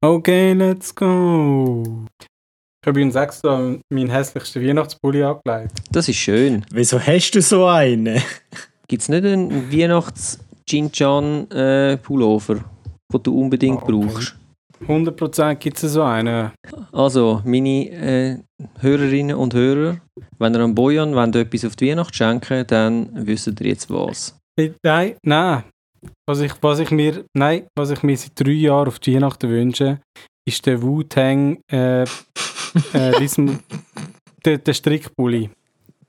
Okay, let's go. Ich habe übrigens extra meinen hässlichsten Weihnachtspulli angelegt. Das ist schön. Wieso hast du so einen? Gibt es nicht einen Weihnachts-Jinjan-Pullover, den du unbedingt Okay. brauchst? 100% gibt es so einen. Also, meine äh, Hörerinnen und Hörer, wenn ihr am Bojan etwas auf die Weihnacht schenken dann wisst ihr jetzt was. Äh, Nein, nein. Was ich, was ich mir, nein, was ich mir seit drei Jahren auf die Weihnachten wünsche, ist der Wu-Tang, äh, äh, diesem, der, der Strickpulli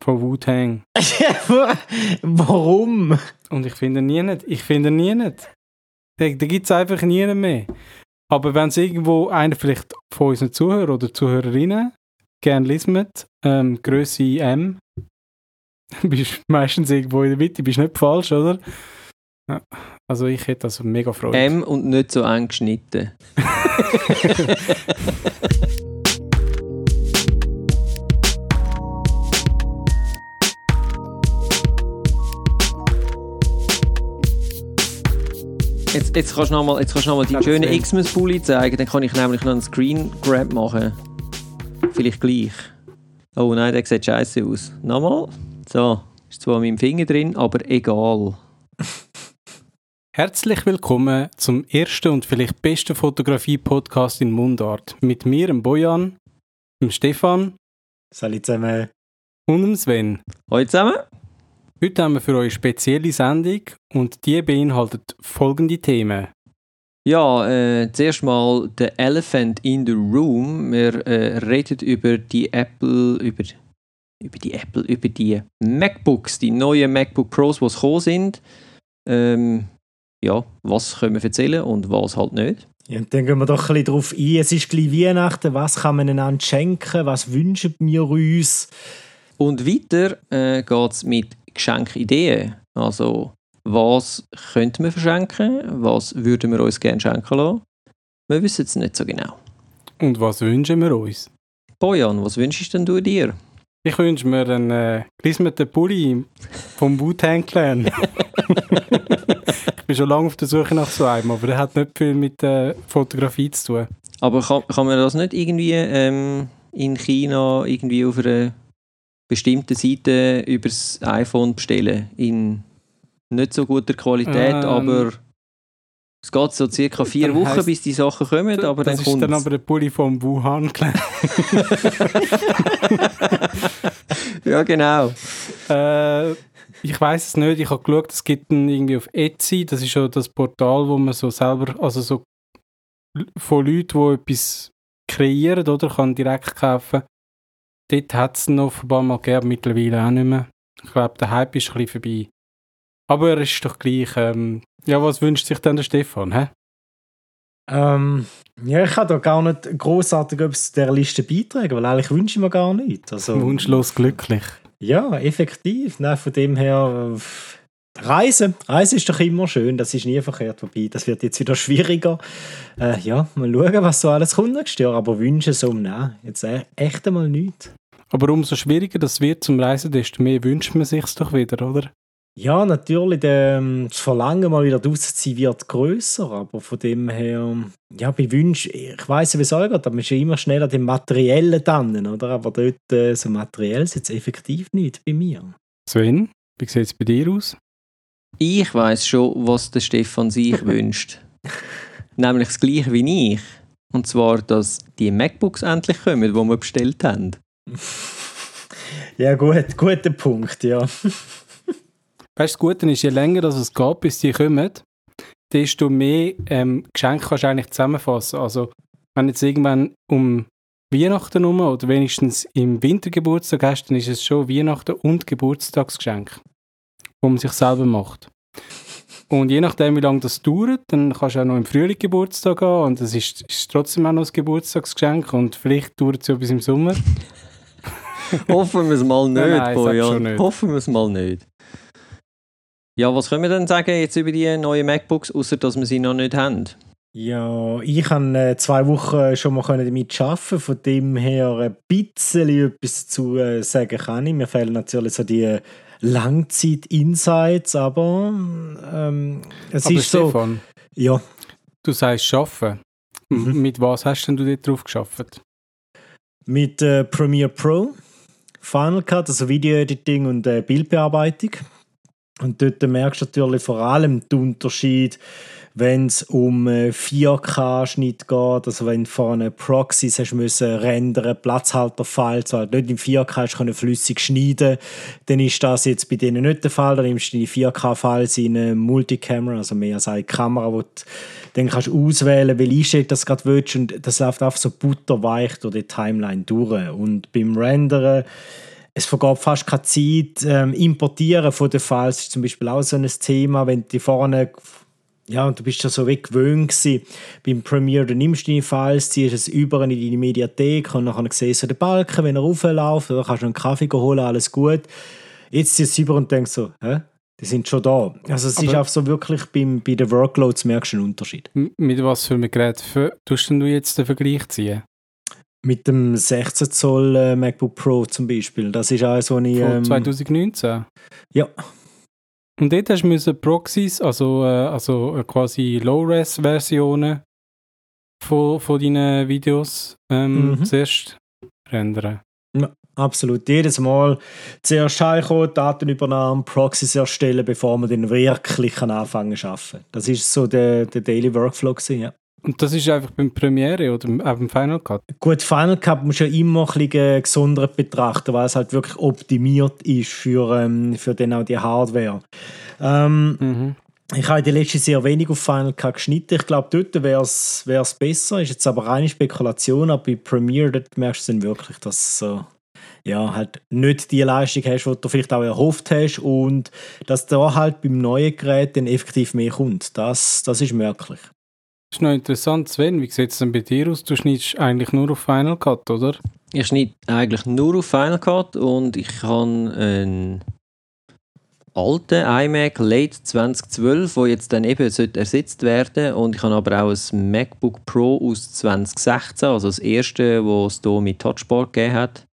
von Wu-Tang. Warum? Und ich finde ihn nie nicht. Ich finde ihn nie nicht. Den, den gibt es einfach nie mehr. Aber wenn es irgendwo einer vielleicht von unseren Zuhörern oder Zuhörerinnen gerne liest, ähm, Größe M, bist meistens irgendwo in der Mitte, bist nicht falsch, oder? Ja, Also ich hätte also mega Freude. M und nicht so eng geschnitten. Jetzt, jetzt kannst du nochmal noch die Hab's schönen. Xmas-Pulli zeigen, dann kann ich nämlich noch einen Screen Grab machen. Vielleicht gleich. Oh nein, der sieht scheiße aus. Nochmal. So, ist zwar an meinem Finger drin, aber egal. Herzlich willkommen zum ersten und vielleicht besten Fotografie-Podcast in Mundart. Mit mir, dem Bojan, dem Stefan ich zusammen. und dem Sven. Hallo zusammen. Heute haben wir für euch eine spezielle Sendung und die beinhaltet folgende Themen. Ja, äh, zuerst mal The Elephant in the Room. Wir äh, reden über die Apple, über, über die Apple, über die MacBooks, die neuen MacBook Pros, die es gekommen sind. Ähm, ja, was können wir erzählen und was halt nicht. Ja, und dann gehen wir doch ein bisschen drauf ein. Es ist gleich Weihnachten. Was kann man einander schenken? Was wünschen wir uns? Und weiter äh, geht es mit Geschenkideen. Also, was könnte man verschenken? Was würden wir uns gerne schenken lassen? Wir wissen es nicht so genau. Und was wünschen wir uns? Bojan, was wünschst denn du dir? Ich wünsche mir einen äh, gelismeten Pulli vom Wu-Tang Clan. ich bin schon lange auf der Suche nach so einem, aber der hat nicht viel mit äh, Fotografie zu tun. Aber kann, kann man das nicht irgendwie ähm, in China irgendwie auf einer bestimmten Seite übers iPhone bestellen? In nicht so guter Qualität, Ähm, aber es geht so circa vier Wochen, heisst- bis die Sachen kommen, aber das dann ist kommt dann aber der Pulli vom Wuhan. Ja, genau. Äh, ich weiß es nicht. Ich habe geschaut, es gibt einen irgendwie auf Etsy. Das ist schon das Portal, wo man so selber, also so von Leuten, die etwas kreieren, oder kann direkt kaufen. Dort hat es noch offenbar mal gegeben, mittlerweile auch nicht mehr. Ich glaube, der Hype ist ein bisschen vorbei. Aber er ist doch gleich. Ähm, ja, was wünscht sich denn der Stefan? Hä? Ähm, ja, ich kann da gar nicht großartig etwas zu dieser Liste beitragen, weil eigentlich wünsche ich mir gar nichts. Also, Wunschlos glücklich. Ja, effektiv. Nein, von dem her. äh, Reisen. Reisen ist doch immer schön, das ist nie verkehrt. Wobei, das wird jetzt wieder schwieriger. Äh, ja, mal schauen, was so alles kommt nächstes Jahr. Aber wünschen so, nein, jetzt e- echt einmal nichts. Aber umso schwieriger das wird zum Reisen, desto mehr wünscht man sich doch wieder, oder? Ja, natürlich, der, ähm, das Verlangen, mal wieder draußen zu sein, wird grösser. Aber von dem her, ja, bei Wünschen, ich weiss ja, wie es euch geht, aber man ist ja immer schneller dem Materiellen dann, oder? Aber dort, äh, so materiell ist jetzt effektiv nicht bei mir. Sven, wie sieht es bei dir aus? Ich weiß schon, was der Stefan sich wünscht. Nämlich das gleiche wie ich. Und zwar, dass die MacBooks endlich kommen, die wir bestellt haben. Ja, gut, guter Punkt, ja. Weißt du, das Gute ist, je länger das es geht, bis die kommen, desto mehr ähm, Geschenke kannst du eigentlich zusammenfassen. Also, wenn jetzt irgendwann um Weihnachten herum oder wenigstens im Winter Geburtstag hast, dann ist es schon Weihnachten und Geburtstagsgeschenk, wo man sich selber macht. Und je nachdem, wie lange das dauert, dann kannst du auch noch im Frühling Geburtstag haben und das ist, ist trotzdem auch noch ein Geburtstagsgeschenk und vielleicht dauert es ja bis im Sommer. Hoffen wir es mal nicht, Nein, nein, Bojan. Hoffen wir es mal nicht. Ja, was können wir denn sagen jetzt über die neuen MacBooks, außer dass wir sie noch nicht haben? Ja, ich kann äh, zwei Wochen schon mal können damit arbeiten, von dem her ein bisschen etwas dazu äh, sagen kann ich. Mir fehlen natürlich so die Langzeit-Insights, aber ähm, es Aber ist so. Stefan, Ja, du sagst arbeiten. Mhm. Mit was hast denn du dort drauf geschafft? Mit äh, Premiere Pro, Final Cut, also Video-Editing und äh, Bildbearbeitung. Und dort merkst du natürlich vor allem den Unterschied, wenn es um 4K-Schnitt geht, also wenn du vorne Proxys hast müssen rendern, Platzhalterfiles, halt nicht in 4K hast können flüssig schneiden, dann ist das jetzt bei denen nicht der Fall. Dann nimmst du die 4K-Files in eine Multicamera, also mehr als eine Kamera, wo du dann kannst auswählen, welche Einstellung das gerade willst und das läuft einfach so butterweich durch die Timeline durch. Und beim Renderen es vergeht fast keine Zeit. Ähm, importieren von den Files ist zum Beispiel auch so ein Thema, wenn die vorne ja, und du bist ja so weg gewöhnt gewesen. Beim Premiere, du nimmst deine Files, ziehst es über in deine Mediathek und dann siehst du den Balken, wenn er raufläuft, oder kannst du einen Kaffee holen, alles gut. Jetzt ziehst du es über und denkst so, hä? Die sind schon da. Also es Aber ist auch so wirklich beim, bei den Workloads merkst du einen Unterschied. Mit was für einem Gerät tust du jetzt den Vergleich ziehen? Mit dem 16 Zoll äh, MacBook Pro zum Beispiel. Das ist auch so eine... Ähm, 2019? Ja. Und dort hast du Proxys, also, äh, also äh, quasi Low-Res-Versionen von, von deinen Videos ähm, mhm. zuerst rendern. Ja, absolut. Jedes Mal zuerst heimkommen, Datenübernahme, Proxys erstellen, bevor man dann wirklich anfangen zu arbeiten. Das ist so der, der Daily Workflow gewesen, ja. Und das ist einfach beim Premiere oder auch beim Final Cut? Gut, Final Cut muss ja immer ein bisschen gesondert betrachten, weil es halt wirklich optimiert ist für, ähm, für dann auch die Hardware. Ähm, mhm. Ich habe in der letzten sehr wenig auf Final Cut geschnitten. Ich glaube, dort wäre es besser. Ist jetzt aber reine Spekulation. Aber bei Premiere dort merkst du dann wirklich, dass so ja, halt nicht die Leistung hast, die du vielleicht auch erhofft hast und dass da halt beim neuen Gerät dann effektiv mehr kommt. Das, das ist möglich. Ist noch interessant, Sven. Wie sieht es denn bei dir aus? Du schneidest eigentlich nur auf Final Cut, oder? Ich schneide eigentlich nur auf Final Cut und ich habe einen alten iMac Late 2012, der jetzt dann eben ersetzt werden und ich habe aber auch ein MacBook Pro aus 2016, also das erste, das es hier mit Touchbar gegeben hat.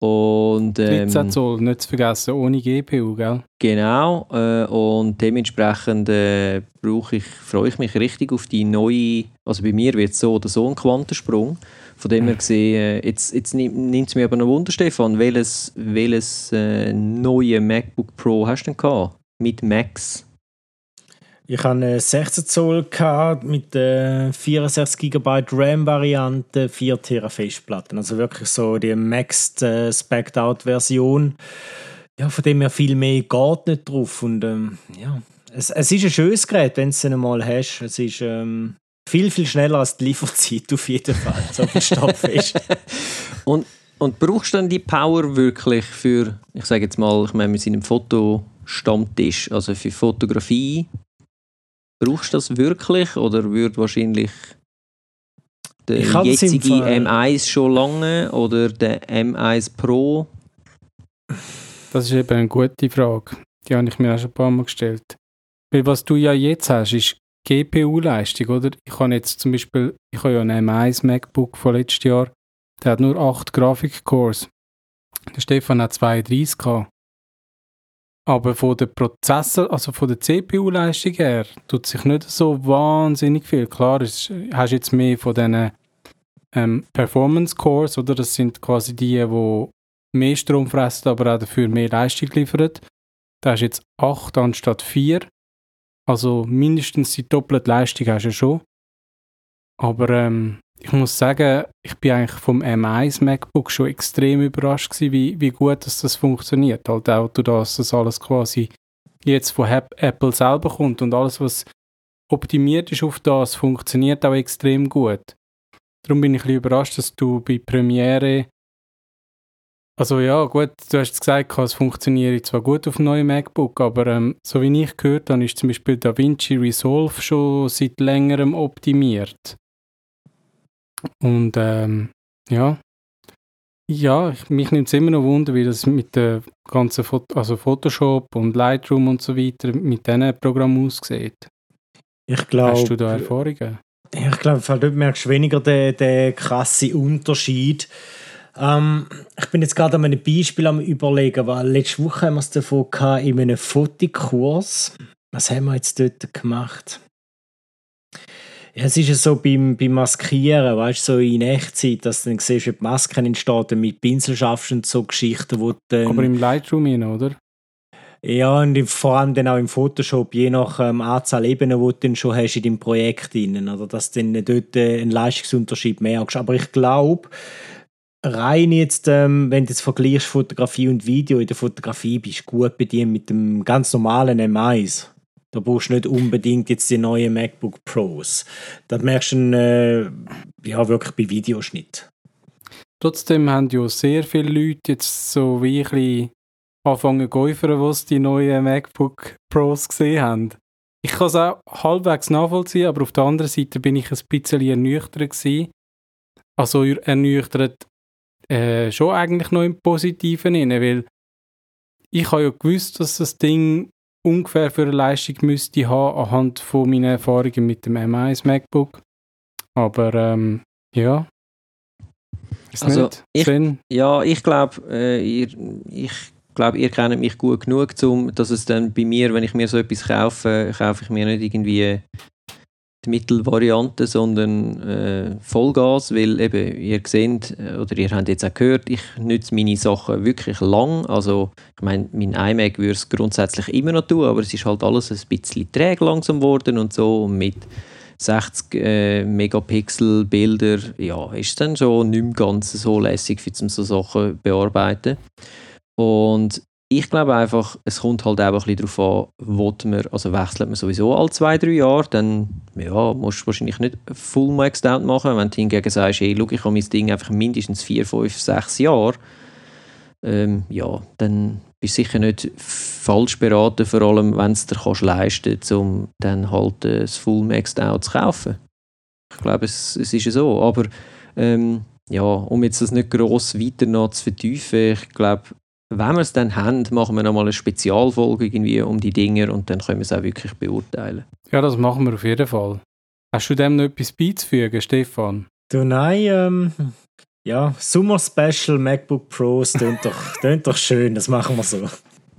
Und, ähm, 13 Zoll, nicht zu vergessen, ohne GPU, gell? Genau, äh, und dementsprechend äh, ich, freue ich mich richtig auf die neue, also bei mir wird es so oder so ein Quantensprung. Von dem her gesehen, äh, jetzt, jetzt nimmt es mir aber noch Wunder, Stefan, welches, welches äh, neue MacBook Pro hast du denn gehabt? Mit Max? Ich hatte eine 16 Zoll mit der 64 GB RAM-Variante, 4 TB Festplatten. Also wirklich so die Maxed äh, Spec'd Out Version. Ja, von dem her viel mehr geht nicht drauf. Und ähm, ja, es, es ist ein schönes Gerät, wenn du es einmal hast. Es ist ähm, viel, viel schneller als die Lieferzeit auf jeden Fall. So fest. und, und brauchst du dann die Power wirklich für, ich sage jetzt mal, ich meine, mit seinem Fotostammtisch, also für Fotografie Brauchst du das wirklich oder würde wahrscheinlich der jetzige M1 schon lange oder der M1 Pro? Das ist eben eine gute Frage. Die habe ich mir auch schon ein paar Mal gestellt. Weil was du ja jetzt hast, ist GPU-Leistung, oder? Ich habe jetzt zum Beispiel, ich habe ja einen M1 MacBook von letztes Jahr, der hat nur 8 Grafikcores. Der Stefan hat 32 gehabt. Aber von der Prozessor, also von der CPU-Leistung her, tut sich nicht so wahnsinnig viel. Klar, es, hast jetzt mehr von diesen ähm, Performance Cores, oder? Das sind quasi die, die mehr Strom fressen, aber auch dafür mehr Leistung liefern. Da hast du jetzt 8 anstatt 4. Also mindestens die doppelte Leistung hast du schon. Aber ähm, ich muss sagen, ich bin eigentlich vom M1 MacBook schon extrem überrascht gewesen, wie, wie gut dass das funktioniert. Halt auch, dass das alles quasi jetzt von Apple selber kommt und alles, was optimiert ist auf das, funktioniert auch extrem gut. Darum bin ich ein bisschen überrascht, dass du bei Premiere also ja, gut, du hast gesagt, es funktioniert zwar gut auf dem neuen MacBook, aber ähm, so wie ich gehört habe, ist zum Beispiel DaVinci Resolve schon seit längerem optimiert. Und ähm, ja, ja, mich nimmt es immer noch Wunder, wie das mit der ganzen Foto also Photoshop und Lightroom und so weiter mit diesen Programmen aussieht. Ich glaube. Hast du da Erfahrungen? Ich glaube, dort merkst du weniger den, den krassen Unterschied. Ähm, ich bin jetzt gerade an einem Beispiel am überlegen, weil letzte Woche haben wir es davon gehabt, in einem Fotokurs. Was haben wir jetzt dort gemacht? Ja, es ist ja so beim, beim Maskieren, weißt du, so in Echtzeit, dass du dann siehst, wie die Masken entstehen, mit Pinsel schaffst und so Geschichten, wo dann, Aber im Lightroom rein, oder? Ja, und vor allem dann auch im Photoshop, je nach ähm, Anzahl Ebenen, die du dann schon hast in deinem Projekt drin, oder dass du dann dort äh, einen Leistungsunterschied merkst. Aber ich glaube, rein jetzt, ähm, wenn du jetzt vergleichst Fotografie und Video, in der Fotografie bist du gut bedient mit dem ganz normalen M1. Da brauchst du nicht unbedingt jetzt die neuen MacBook Pros. Das merkst du äh, ja, wirklich bei Videoschnitt. Trotzdem haben ja sehr viele Leute jetzt so wie ein bisschen anfangen zu was die neuen MacBook Pros gesehen haben. Ich kann es auch halbwegs nachvollziehen, aber auf der anderen Seite bin ich ein bisschen ernüchtert. Also ernüchtert äh, schon eigentlich noch im Positiven weil ich habe ja gewusst, dass das Ding ungefähr für eine Leistung müsste haben anhand von meinen Erfahrungen mit dem M1 MacBook. Aber ähm, ja. Ist Also, nicht ich- Sinn. Ja, ich glaube, äh, ihr, ich glaube, ihr kennt mich gut genug, um, dass es dann bei mir, wenn ich mir so etwas kaufe, kaufe ich mir nicht irgendwie Mittelvariante, sondern äh, Vollgas, weil eben, ihr seht, äh, oder ihr habt jetzt auch gehört, ich nütze meine Sachen wirklich lang, also ich meine, mein iMac würde es grundsätzlich immer noch tun, aber es ist halt alles ein bisschen träge langsam geworden und so und mit 60 äh, Megapixel Bilder, ja, ist dann schon nicht mehr ganz so lässig, für zum so Sachen bearbeiten. Und ich glaube einfach, es kommt halt auch ein bisschen darauf an, will man, also wechselt man sowieso alle zwei, drei Jahre, dann ja, musst du wahrscheinlich nicht full maxed out machen. Wenn du hingegen sagst, hey, schau, ich habe mein Ding einfach mindestens vier, fünf, sechs Jahre, ähm, ja, dann bist du sicher nicht falsch beraten, vor allem wenn es dir kannst leisten um dann halt äh, das full maxed out zu kaufen. Ich glaube, es, es ist so, aber ähm, ja, um jetzt das nicht gross weiter noch zu vertiefen, ich glaube, wenn wir es dann haben, machen wir nochmal eine Spezialfolge irgendwie um die Dinger und dann können wir es auch wirklich beurteilen. Ja, das machen wir auf jeden Fall. Hast du dem noch etwas beizufügen, Stefan? Du, nein, ähm, ja, Summer Special MacBook Pros, tönt doch, tönt doch schön, das machen wir so.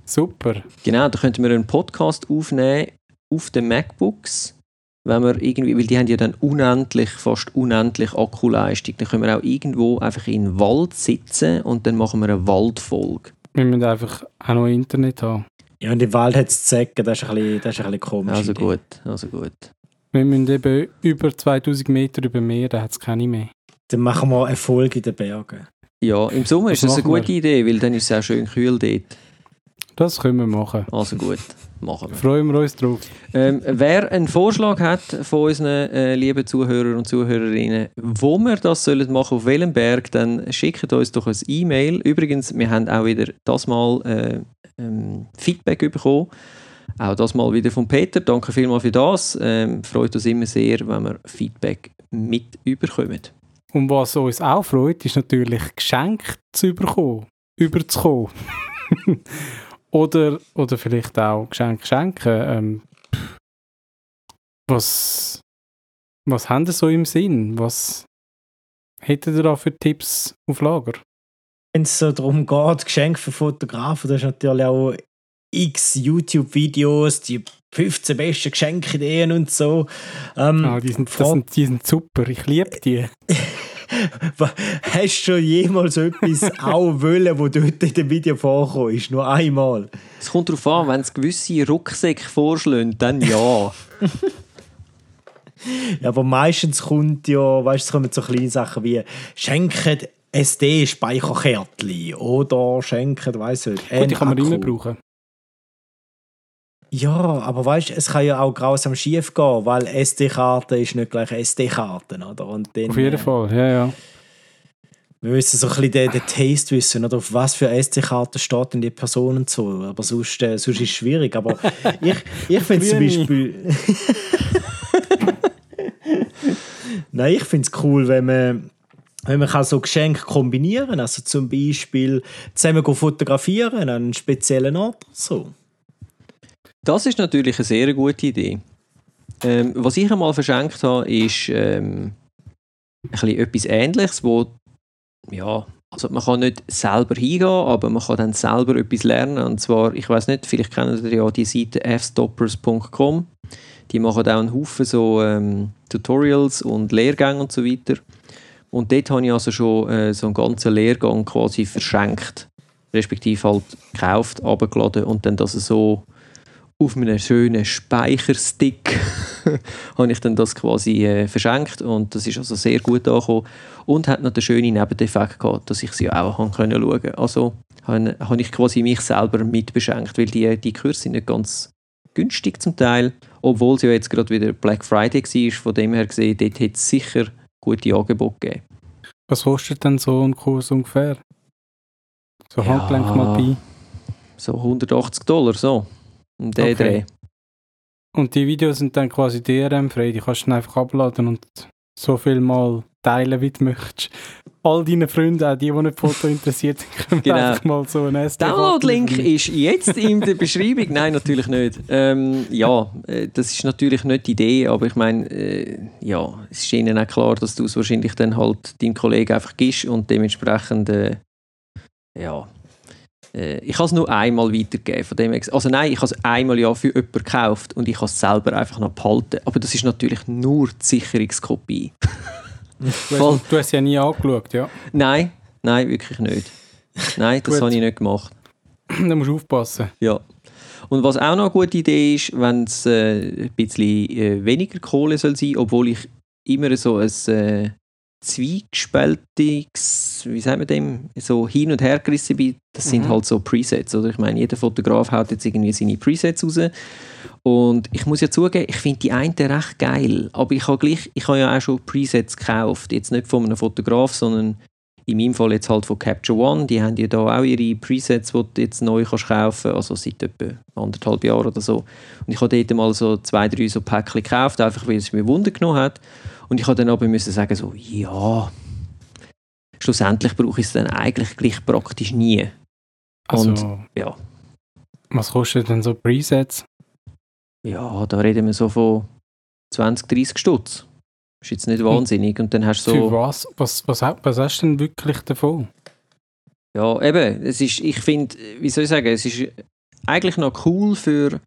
Super. Genau, da könnten wir einen Podcast aufnehmen auf den MacBooks, wenn wir irgendwie, weil die haben ja dann unendlich, fast unendlich Akkuleistung. Dann können wir auch irgendwo einfach in den Wald sitzen und dann machen wir eine Waldfolge. Wir müssen einfach auch noch Internet haben. Ja, und im Wald hat es Zecken, das ist ein bisschen, das ist ein bisschen komisch. Also gut, also gut. Wir müssen eben über 2000 Meter über Meer, da hat es keine mehr. Dann machen wir eine Folge in den Bergen. Ja, im Sommer ist Was das eine gute Idee, weil dann ist es auch schön kühl dort. Das können wir machen. Also gut, machen wir. Freuen wir uns drauf. Ähm, wer einen Vorschlag hat von unseren äh, lieben Zuhörern und Zuhörerinnen, wo wir das sollen machen, auf welchem Berg, dann schickt uns doch ein E-Mail. Übrigens, wir haben auch wieder das Mal äh, ähm, Feedback bekommen. Auch das mal wieder von Peter. Danke vielmals für das. Ähm, freut uns immer sehr, wenn wir Feedback mit überkommen. Und was uns auch freut, ist natürlich Geschenke zu bekommen. Überzukommen. oder, oder vielleicht auch Geschenke schenken. Ähm, was, was haben Sie so im Sinn? Was hättet ihr da für Tipps auf Lager? Wenn es so darum geht, Geschenke für Fotografen, da ist natürlich auch x YouTube-Videos, die 15 besten Geschenkideen und so. Ähm, Ah, die, sind, das sind, die sind super, ich liebe die. Hast du schon jemals etwas auch wollen, wo dort in dem Video vorkommt? Ist nur einmal. Es kommt darauf an, wenn es gewisse Rucksäcke vorschlagen, dann ja. Ja, aber meistens kommt ja, weißt du, es kommen so kleine Sachen wie schenken SD-Speicherkärtchen oder schenken, weißt du, Gut, die kann man immer brauchen. Ja, aber weißt du, es kann ja auch grausam schief gehen, weil SD-Karte ist nicht gleich SD-Karte, oder? Und dann, Auf jeden äh, Fall, ja, ja. Wir müssen so ein bisschen den, den Taste wissen, oder auf was für SD-Karte steht denn die Person und so. Aber sonst, äh, sonst ist es schwierig. Aber ich, ich finde zum. Beispiel. Nein, ich finde es cool, wenn man, wenn man kann so Geschenke kombinieren kann. Also zum Beispiel zusammen fotografieren an einem speziellen Ort. So. Das ist natürlich eine sehr gute Idee. Ähm, was ich einmal verschenkt habe, ist ähm, ein etwas Ähnliches, wo ja, also man kann nicht selber hingehen, aber man kann dann selber etwas lernen. Und zwar, ich weiß nicht, vielleicht kennen Sie ja die Seite fstoppers.com. die machen auch einen Haufen so ähm, Tutorials und Lehrgänge und so weiter. Und dort habe ich also schon äh, so einen ganzen Lehrgang quasi verschenkt. Respektive halt gekauft, abgeladen und dann das so auf einem schönen Speicherstick habe ich dann das quasi äh, verschenkt und das ist also sehr gut angekommen und hat noch den schönen Nebendefekt gehabt, dass ich sie auch haben können schauen. Also habe, habe ich quasi mich selber mitbeschenkt, weil die, die Kurse sind nicht ganz günstig zum Teil, obwohl es ja jetzt gerade wieder Black Friday war, von dem her gesehen, dort hätte es sicher gute Angebote gegeben. Was kostet denn so ein Kurs ungefähr? So Handgelenk ja, mal bei? So 180 Dollar, so. Um den okay. Dreh. Und die Videos sind dann quasi DRM-frei, die kannst du einfach abladen und so viel mal teilen, wie du möchtest. All deine Freunde, auch die, die nicht Foto interessiert sind, können genau. einfach mal so ein SD Download-Link ist jetzt in der Beschreibung. Nein, natürlich nicht. Ähm, ja, äh, das ist natürlich nicht die Idee, aber ich meine, äh, ja, es ist ihnen auch klar, dass du es wahrscheinlich dann halt deinem Kollegen einfach gibst und dementsprechend, äh, ja, ich habe es nur einmal weitergegeben. Von dem also nein, ich habe es einmal ja für jemanden gekauft und ich habe es selber einfach noch behalten. Aber das ist natürlich nur die Sicherungskopie. du, hast, du hast es ja nie angeschaut, ja? Nein, nein, wirklich nicht. Nein, das habe ich nicht gemacht. da musst du aufpassen. Ja. Und was auch noch eine gute Idee ist, wenn es äh, ein bisschen äh, weniger Kohle soll sein, obwohl ich immer so ein äh, zwiegespaltiges, wie sagt man dem, so hin und her gerissen bin, das sind mhm. halt so Presets, oder? Ich meine, jeder Fotograf haut jetzt irgendwie seine Presets raus und ich muss ja zugeben, ich finde die einen recht geil, aber ich habe gleich, ich habe ja auch schon Presets gekauft, jetzt nicht von einem Fotograf, sondern in meinem Fall jetzt halt von Capture One, die haben ja da auch ihre Presets, die du jetzt neu kannst kaufen also seit etwa anderthalb Jahren oder so. Und ich habe dort mal so zwei, drei so Päckchen gekauft, einfach weil es mir Wunder genommen hat. Und ich habe dann aber müssen sagen, so, ja, schlussendlich brauche ich es dann eigentlich gleich praktisch nie. Also, Und, ja. Was kostet denn so Presets? Ja, da reden wir so von 20, 30 Stutz. Ist jetzt nicht wahnsinnig. Und dann hast du so. Für was? Was, was, was hast du denn wirklich davon? Ja, eben. Es ist, ich finde, wie soll ich sagen, es ist eigentlich noch cool für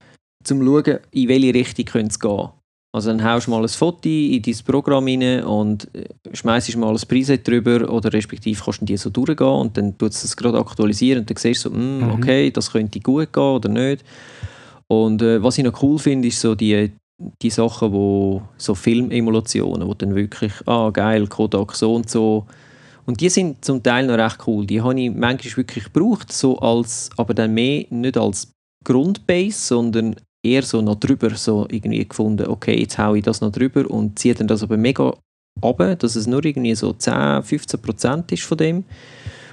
zum schauen, in welche Richtung es gehen also dann haust du mal ein Foto in dein Programm rein und äh, schmeißt mal ein Preset drüber oder respektive kannst du die so durchgehen und dann tut es das gerade aktualisieren und dann siehst du so, mm, okay, das könnte gut gehen oder nicht. Und äh, was ich noch cool finde, ist so die, die Sachen, wo so Filmemulationen, wo dann wirklich, ah geil, Kodak so und so. Und die sind zum Teil noch recht cool. Die habe ich manchmal wirklich gebraucht, so als, aber dann mehr nicht als Grundbase, sondern eher so noch drüber so irgendwie gefunden, okay, jetzt haue ich das noch drüber und ziehe dann das aber mega runter, dass es nur irgendwie so 10, 15 Prozent ist von dem.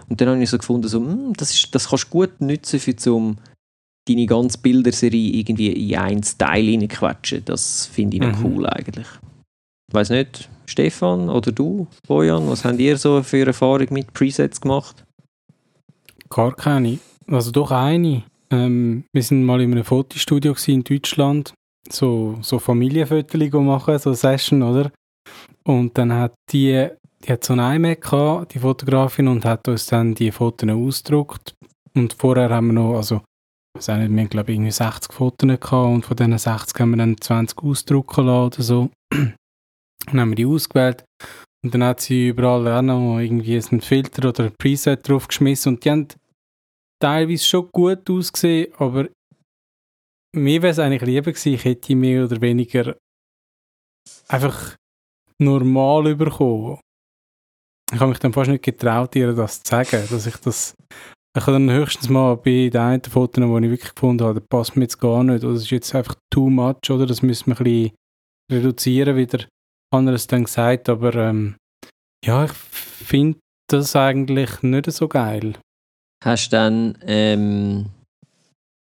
Und dann habe ich so gefunden, so, hm, das, ist, das kannst du gut nutzen, für zum deine ganze Bilderserie irgendwie in ein Style reinquetschen. Das finde ich noch mhm. cool eigentlich. Ich weiß nicht, Stefan oder du, Bojan, was habt ihr so für Erfahrung mit Presets gemacht? Gar keine. Also doch eine. Ähm, wir sind mal in einem Fotostudio in Deutschland, so, so Familienfotos machen, so Session, oder? Und dann hat die, die hat so ein iMac gehabt, die Fotografin, und hat uns dann die Fotos ausgedruckt. Und vorher haben wir noch, also, ich weiß nicht, wir haben, glaube ich, irgendwie 60 Fotos gehabt, und von diesen 60 haben wir dann 20 ausdrucken lassen oder so. dann haben wir die ausgewählt. Und dann hat sie überall auch noch irgendwie einen Filter oder ein Preset draufgeschmissen und die haben teilweise schon gut ausgesehen, aber mir wäre es eigentlich lieber gewesen, ich hätte mehr oder weniger einfach normal bekommen. Ich habe mich dann fast nicht getraut, ihr das zu sagen, dass ich das ich habe dann höchstens mal bei den einen Fotos, die ich wirklich gefunden habe, passt mir jetzt gar nicht, oder das ist jetzt einfach too much, oder das müssen wir ein bisschen reduzieren, wie der andere dann gesagt, aber ähm, ja, ich finde das eigentlich nicht so geil hast dann ähm,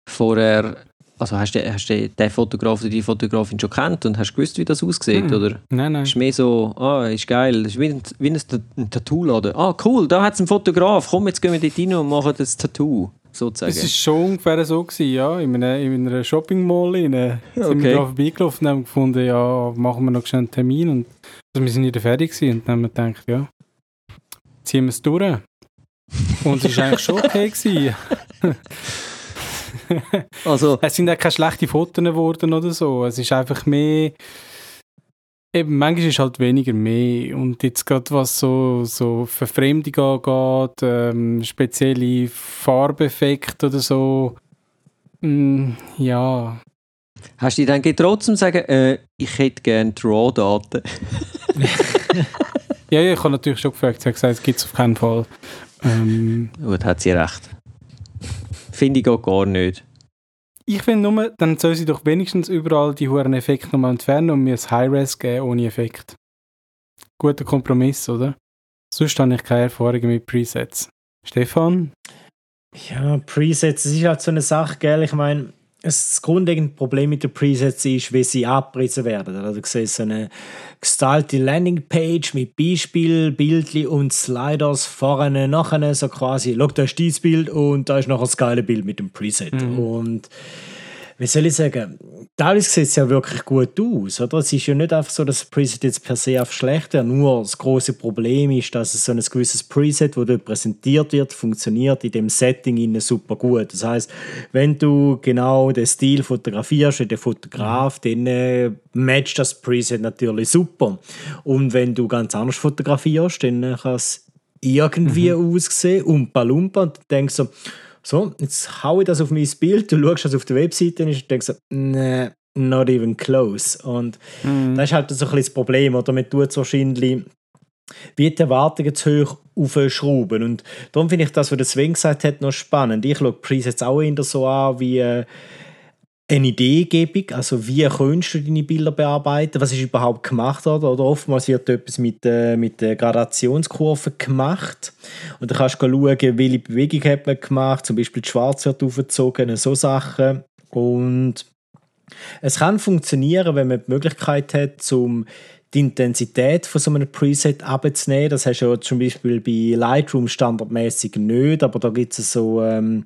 vorher, also hast du, hast du den Fotograf oder die Fotografin schon kennt und hast gewusst, wie das aussieht, hm. oder? Nein, nein. Ist mehr so, ah, ist geil, das ist wie ein, wie ein, ein Tattoo-Laden. Ah, cool, da hat es einen Fotograf, komm, jetzt gehen wir dort rein und machen das Tattoo. Sozusagen. Das war schon ungefähr so, gewesen, ja. In einer, in einer Shopping-Mall. Okay. sind wir da vorbeigelaufen und haben gefunden, ja, machen wir noch schnell einen Termin. Und also wir sind wieder fertig gewesen. und dann haben wir gedacht, ja, ziehen wir es durch. Und es war eigentlich schon okay. Also, Es sind auch keine schlechten Fotos geworden oder so. Es ist einfach mehr. Eben, manchmal ist halt weniger mehr. Und jetzt gerade was so, so Verfremdung angeht, ähm, spezielle Farbeffekte oder so. Mm, ja. hast du dich dann trotzdem sagen, äh, ich hätte gerne RAW-Daten? Ja, ja, ich habe natürlich schon gefragt. Sie hat gesagt, es gibt es auf keinen Fall. Ähm, Gut, hat sie recht. Finde ich auch gar nicht. ich finde nur, dann soll sie doch wenigstens überall die hohen Effekte nochmal entfernen und mir ein High-Res geben ohne Effekt. Guter Kompromiss, oder? Sonst habe ich keine Erfahrungen mit Presets. Stefan? Ja, Presets, das ist halt so eine Sache, gell? Ich meine, das grundlegende Problem mit den Presets ist, wie sie abgerissen werden. Also, du siehst so eine gestylte Landingpage mit Beispiel, Bildli und Sliders vorne, nachher, so quasi, schau, da ist dieses Bild und da ist noch das geile Bild mit dem Preset. Mhm. Und wie soll ich sagen, teilweise sieht es ja wirklich gut aus. Oder? Es ist ja nicht einfach so, dass das Preset jetzt per se auf schlecht wäre. Nur das große Problem ist, dass es so ein gewisses Preset, das dort präsentiert wird, funktioniert in dem Setting innen super gut. Das heißt, wenn du genau den Stil fotografierst, wie der Fotograf, dann äh, matcht das Preset natürlich super. Und wenn du ganz anders fotografierst, dann kann es irgendwie aussehen, umpa lumpa, und du denkst so, so, jetzt hau ich das auf mein Bild, du schaust das auf der Webseite und denkst so, nee, not even close. Und das ist halt so ein bisschen das Problem, oder? Man tut es wahrscheinlich wie die Erwartungen zu hoch aufschrauben. Und darum finde ich das, was der Sven gesagt hat, noch spannend. Ich schaue Presets auch eher so an wie äh, eine Ideengebung, also wie kannst du deine Bilder bearbeiten, was ist überhaupt gemacht worden, oder oftmals wird etwas mit, äh, mit der Gradationskurve gemacht. Und dann kannst du schauen, welche Bewegung hat man gemacht, zum Beispiel die Schwarz wird aufgezogen, so Sachen. Und es kann funktionieren, wenn man die Möglichkeit hat, zum die Intensität von so einem Preset abzunehmen. Das hast du ja zum Beispiel bei Lightroom standardmäßig nicht, aber da gibt es so, ähm,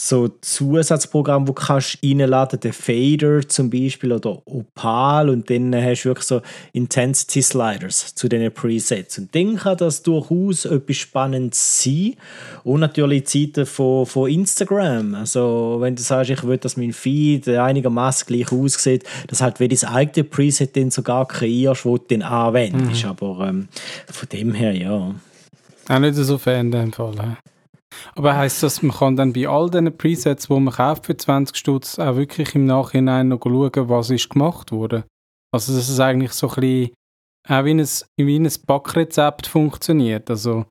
so Zusatzprogramme, wo du kannst reinladen, der Fader zum Beispiel oder Opal und dann hast du wirklich so Intensity Sliders zu diesen Presets. Und dann kann das durchaus etwas Spannendes sein. Und natürlich die Zeiten von, von Instagram. Also wenn du sagst, ich will, dass mein Feed einigermaßen gleich aussieht, dass halt wie das eigene Preset dann sogar kreierst, wo du dann anwendest. Aber ähm, von dem her, ja. Auch nicht so Fan in dem Fall. hä? Aber heisst das, man kann dann bei all diesen Presets, die man kauft für 20 Stutz, auch wirklich im Nachhinein noch schauen, was ist gemacht wurde? Also dass es eigentlich so ein bisschen auch wie ein, wie ein Backrezept funktioniert. Also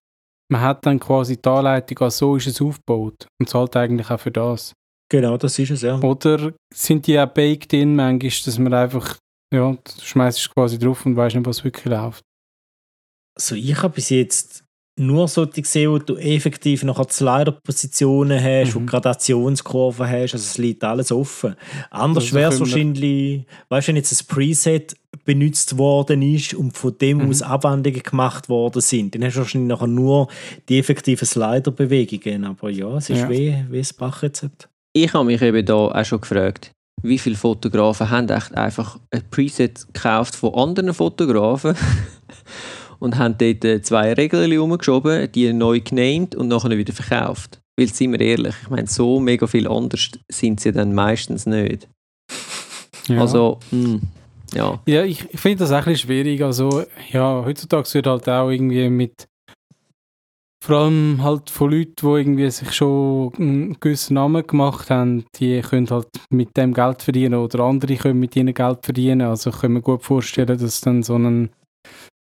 man hat dann quasi die Anleitung, ah, so ist es aufgebaut und zahlt eigentlich auch für das. Genau, das ist es, ja. Oder sind die auch baked in manchmal, dass man einfach, ja, du schmeißt es quasi drauf und weißt nicht, was wirklich läuft. Also ich habe bis jetzt nur solche gesehen, wo du effektiv nachher Slider-Positionen hast Mhm. und Gradationskurven hast. Also es liegt alles offen. Anders wäre es wahrscheinlich, weißt du, wenn jetzt ein Preset benutzt worden ist und von dem Mhm. aus Abwandlungen gemacht worden sind, dann hast du wahrscheinlich nachher nur die effektiven Slider-Bewegungen. Aber ja, es ist Ja. wie, wie das Bachrezept. Ich habe mich eben da auch schon gefragt, wie viele Fotografen haben echt einfach ein Preset gekauft von anderen Fotografen und haben dort äh, zwei Regeln rumgeschoben, die neu genamed und nachher wieder verkauft. Weil, sind wir ehrlich, ich meine, so mega viel anders sind sie dann meistens nicht. Ja. Also, mh, ja. Ja, ich, ich finde das auch ein bisschen schwierig. Also, ja, heutzutage wird halt auch irgendwie mit vor allem halt von Leuten, die irgendwie sich schon einen gewissen Namen gemacht haben, die können halt mit dem Geld verdienen oder andere können mit ihnen Geld verdienen. Also ich kann mir gut vorstellen, dass dann so ein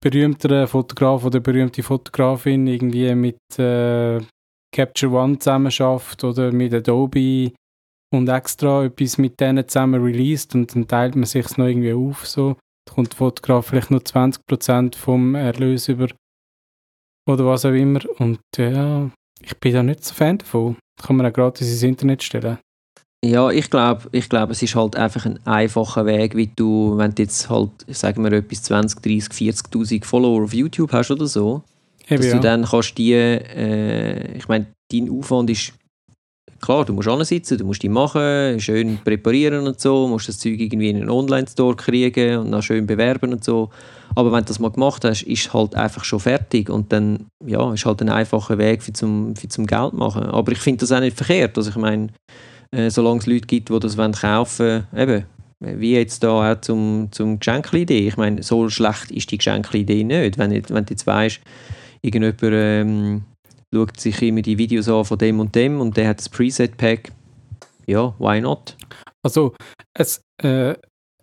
berühmter Fotograf oder berühmte Fotografin irgendwie mit äh, Capture One zusammenarbeitet oder mit Adobe und extra etwas mit denen zusammen released und dann teilt man sich noch irgendwie auf. So. Da kommt der Fotograf vielleicht nur 20% vom Erlös über oder was auch immer. Und ja, ich bin da nicht so Fan davon. Kann man auch gratis ins Internet stellen. Ja, ich glaube, ich glaub, es ist halt einfach ein einfacher Weg, wie du, wenn du jetzt halt, sagen wir, etwas 20, 30, 40'000 Follower auf YouTube hast oder so, Eben, dass ja. du dann kannst die, äh, ich meine, dein Aufwand ist, klar, du musst ansitzen, du musst die machen, schön präparieren und so, musst das Zeug irgendwie in einen Online-Store kriegen und dann schön bewerben und so. Aber wenn du das mal gemacht hast, ist halt einfach schon fertig und dann, ja, ist halt ein einfacher Weg für zum, für zum Geld machen. Aber ich finde das auch nicht verkehrt, also ich meine, äh, solange es Leute gibt, die das kaufen wollen. Eben, wie jetzt da auch zum, zum Geschenkidee. Ich meine, so schlecht ist die Geschenkidee nicht. Wenn, wenn du jetzt weißt, irgendjemand ähm, schaut sich immer die Videos an von dem und dem und der hat das Preset-Pack, ja, why not? Also, es, äh,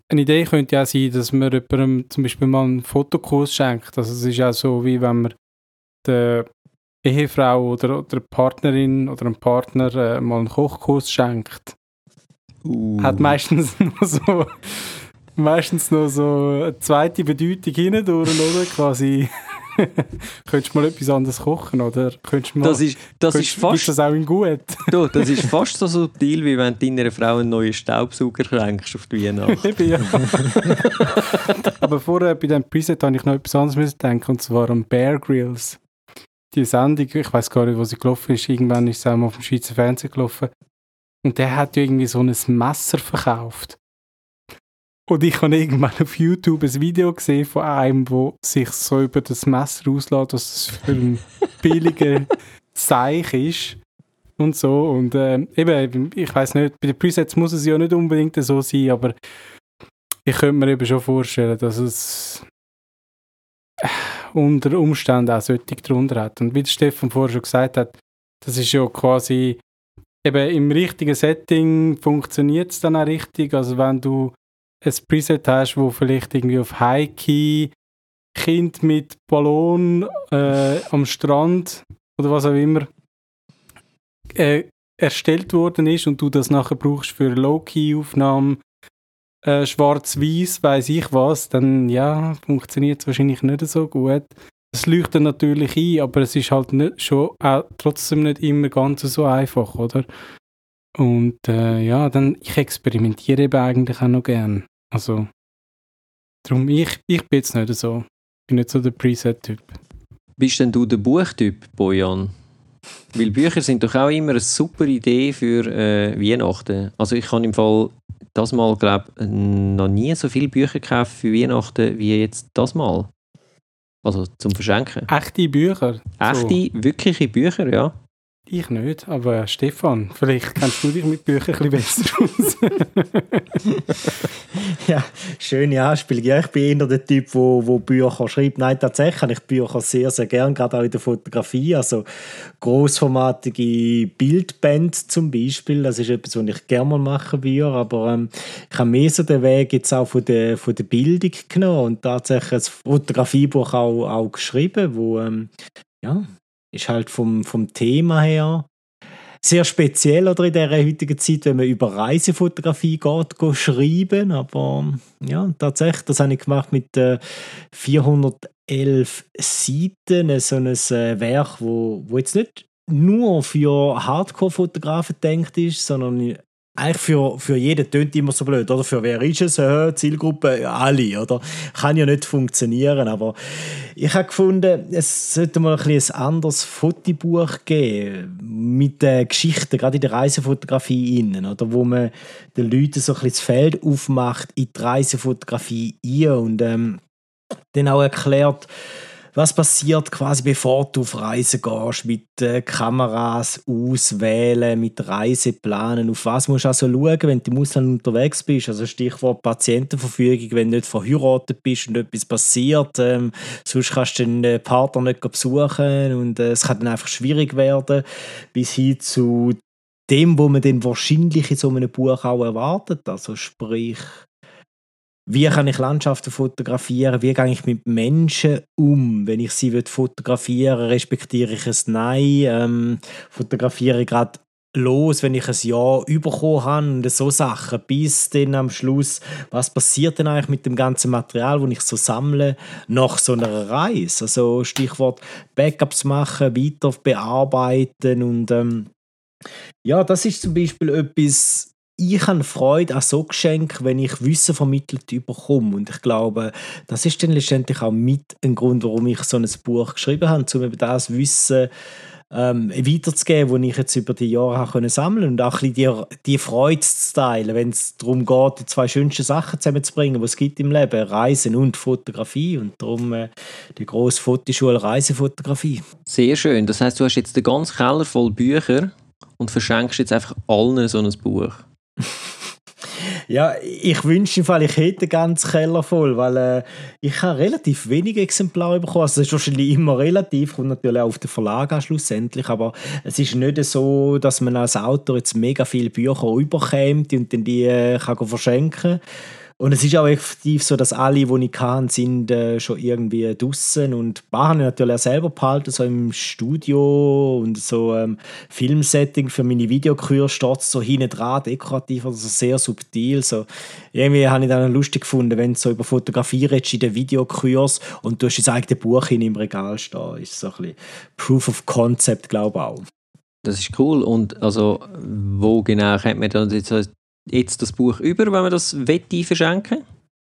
eine Idee könnte ja sein, dass man jemandem zum Beispiel mal einen Fotokurs schenkt. Also es ist ja so, wie wenn man der Ehefrau oder, oder Partnerin oder einem Partner äh, mal einen Kochkurs schenkt. Uh. Hat meistens noch so meistens noch so eine zweite Bedeutung hindurch, oder? Quasi könntest du mal etwas anderes kochen, oder? Könntest mal, das ist, das ist fast... Das auch in gut? du, das ist fast so subtil, wie wenn du deiner Frau einen neuen Staubsauger schenkst auf die Weihnacht. ja. Aber vorher bei diesem Preset habe ich noch etwas anderes denken, und zwar an Bear Grylls. Die Sendung, ich weiß gar nicht, wo sie gelaufen ist, irgendwann ist sie auch mal auf dem Schweizer Fernsehen gelaufen. Und der hat ja irgendwie so ein Messer verkauft. Und ich habe irgendwann auf YouTube ein Video gesehen von einem, der sich so über das Messer auslässt, was das für ein billiger Seich ist. Und so. Und äh, eben, ich weiß nicht, bei den Presets muss es ja nicht unbedingt so sein, aber ich könnte mir eben schon vorstellen, dass es unter Umständen auch solche drunter hat. Und wie Stefan vorher schon gesagt hat, das ist ja quasi eben im richtigen Setting funktioniert es dann auch richtig. Also wenn du ein Preset hast, wo vielleicht irgendwie auf High Key Kind mit Ballon äh, am Strand oder was auch immer äh, erstellt worden ist und du das nachher brauchst für Low-Key-Aufnahmen, äh, schwarz-weiß, weiß ich was, dann ja, funktioniert es wahrscheinlich nicht so gut. Es leuchtet natürlich ein, aber es ist halt nicht, schon auch trotzdem nicht immer ganz so einfach, oder? Und äh, ja, dann, ich experimentiere eben eigentlich auch noch gern. Also, darum, ich, ich bin jetzt nicht so. Bin nicht so der Preset-Typ. Bist denn du der Buchtyp, Bojan? Weil Bücher sind doch auch immer eine super Idee für äh, Weihnachten. Also ich habe im Fall das Mal, glaube noch nie so viele Bücher gekauft für Weihnachten wie jetzt das Mal. Also zum Verschenken. Echte Bücher? Echte, so. wirkliche Bücher, ja. Ich nicht, aber Stefan, vielleicht kennst du dich mit Büchern ein besser aus. ja, schöne Anspielung. Ja, ich bin eher der Typ, der wo, wo Bücher schreibt. Nein, tatsächlich habe ich Bücher sehr, sehr gern, gerade auch in der Fotografie. Also großformatige Bildbände zum Beispiel, das ist etwas, was ich gerne mal machen würde. Aber ähm, ich habe mehr so den Weg jetzt auch von der, von der Bildung genommen und tatsächlich ein Fotografiebuch auch, auch geschrieben, wo ähm, ja, ist halt vom, vom Thema her sehr speziell oder in der heutigen Zeit, wenn man über Reisefotografie geht, geht schreiben. Aber ja, tatsächlich, das habe ich gemacht mit äh, 411 Seiten, so ein äh, Werk, wo, wo jetzt nicht nur für Hardcore-Fotografen denkt ist, sondern eigentlich für, für jeden tönt immer so blöd, oder? Für wer ist es? Zielgruppe? Alle, oder? Kann ja nicht funktionieren, aber ich habe gefunden, es sollte mal ein, ein anderes Fotobuch geben, mit den Geschichten, gerade in der Reisefotografie innen, oder? Wo man den Leuten so ein das Feld aufmacht in die Reisefotografie ein und ähm, dann auch erklärt, was passiert quasi bevor du auf Reise gehst, mit äh, Kameras auswählen, mit Reiseplanen, auf was musst du also schauen, wenn du im Ausland unterwegs bist, also Stichwort Patientenverfügung, wenn du nicht verheiratet bist und etwas passiert, ähm, sonst kannst du den Partner nicht besuchen und äh, es kann dann einfach schwierig werden, bis hin zu dem, wo man dann wahrscheinlich in so einem Buch auch erwartet, also sprich wie kann ich Landschaften fotografieren, wie gehe ich mit Menschen um, wenn ich sie fotografieren respektiere ich es nein, ähm, fotografiere ich gerade los, wenn ich ein Jahr überkommen habe? Und so Sachen, bis dann am Schluss, was passiert denn eigentlich mit dem ganzen Material, das ich so sammle, nach so einer Reise? Also Stichwort Backups machen, weiter bearbeiten und ähm, ja, das ist zum Beispiel etwas, ich habe Freude an so Geschenken, wenn ich Wissen vermittelt bekomme. Und ich glaube, das ist dann letztendlich auch mit ein Grund, warum ich so ein Buch geschrieben habe, um eben das Wissen ähm, weiterzugeben, das ich jetzt über die Jahre habe können sammeln und auch ein bisschen die, die Freude zu teilen, wenn es darum geht, die zwei schönsten Sachen zusammenzubringen, die es gibt im Leben, Reisen und Fotografie und darum äh, die grosse Fotoschule Reisefotografie. Sehr schön, das heißt, du hast jetzt den ganzen Keller voll Bücher und verschenkst jetzt einfach allen so ein Buch. Ja, ich wünsche im Fall, ich hätte den ganzen Keller voll, weil äh, ich habe relativ wenige Exemplare bekommen. Also das ist wahrscheinlich immer relativ, kommt natürlich auch auf den Verlag an schlussendlich, aber es ist nicht so, dass man als Autor jetzt mega viele Bücher überkommt und dann die äh, kann verschenken kann und es ist auch effektiv so, dass alle, die ich kann, sind äh, schon irgendwie draußen und ein paar habe ich natürlich auch selber behalten, so im Studio und so ähm, Filmsetting für meine Videokühe steht so hinten dran, dekorativ, also sehr subtil. So. Irgendwie habe ich dann lustig gefunden, wenn du so über Fotografie redest in den Videokürs und du hast das eigene Buch hin im Regal stehen. Ist so ein bisschen Proof of Concept, glaube ich auch. Das ist cool. Und also, wo genau kennt man dann jetzt jetzt das Buch über, wenn man das wette verschenken?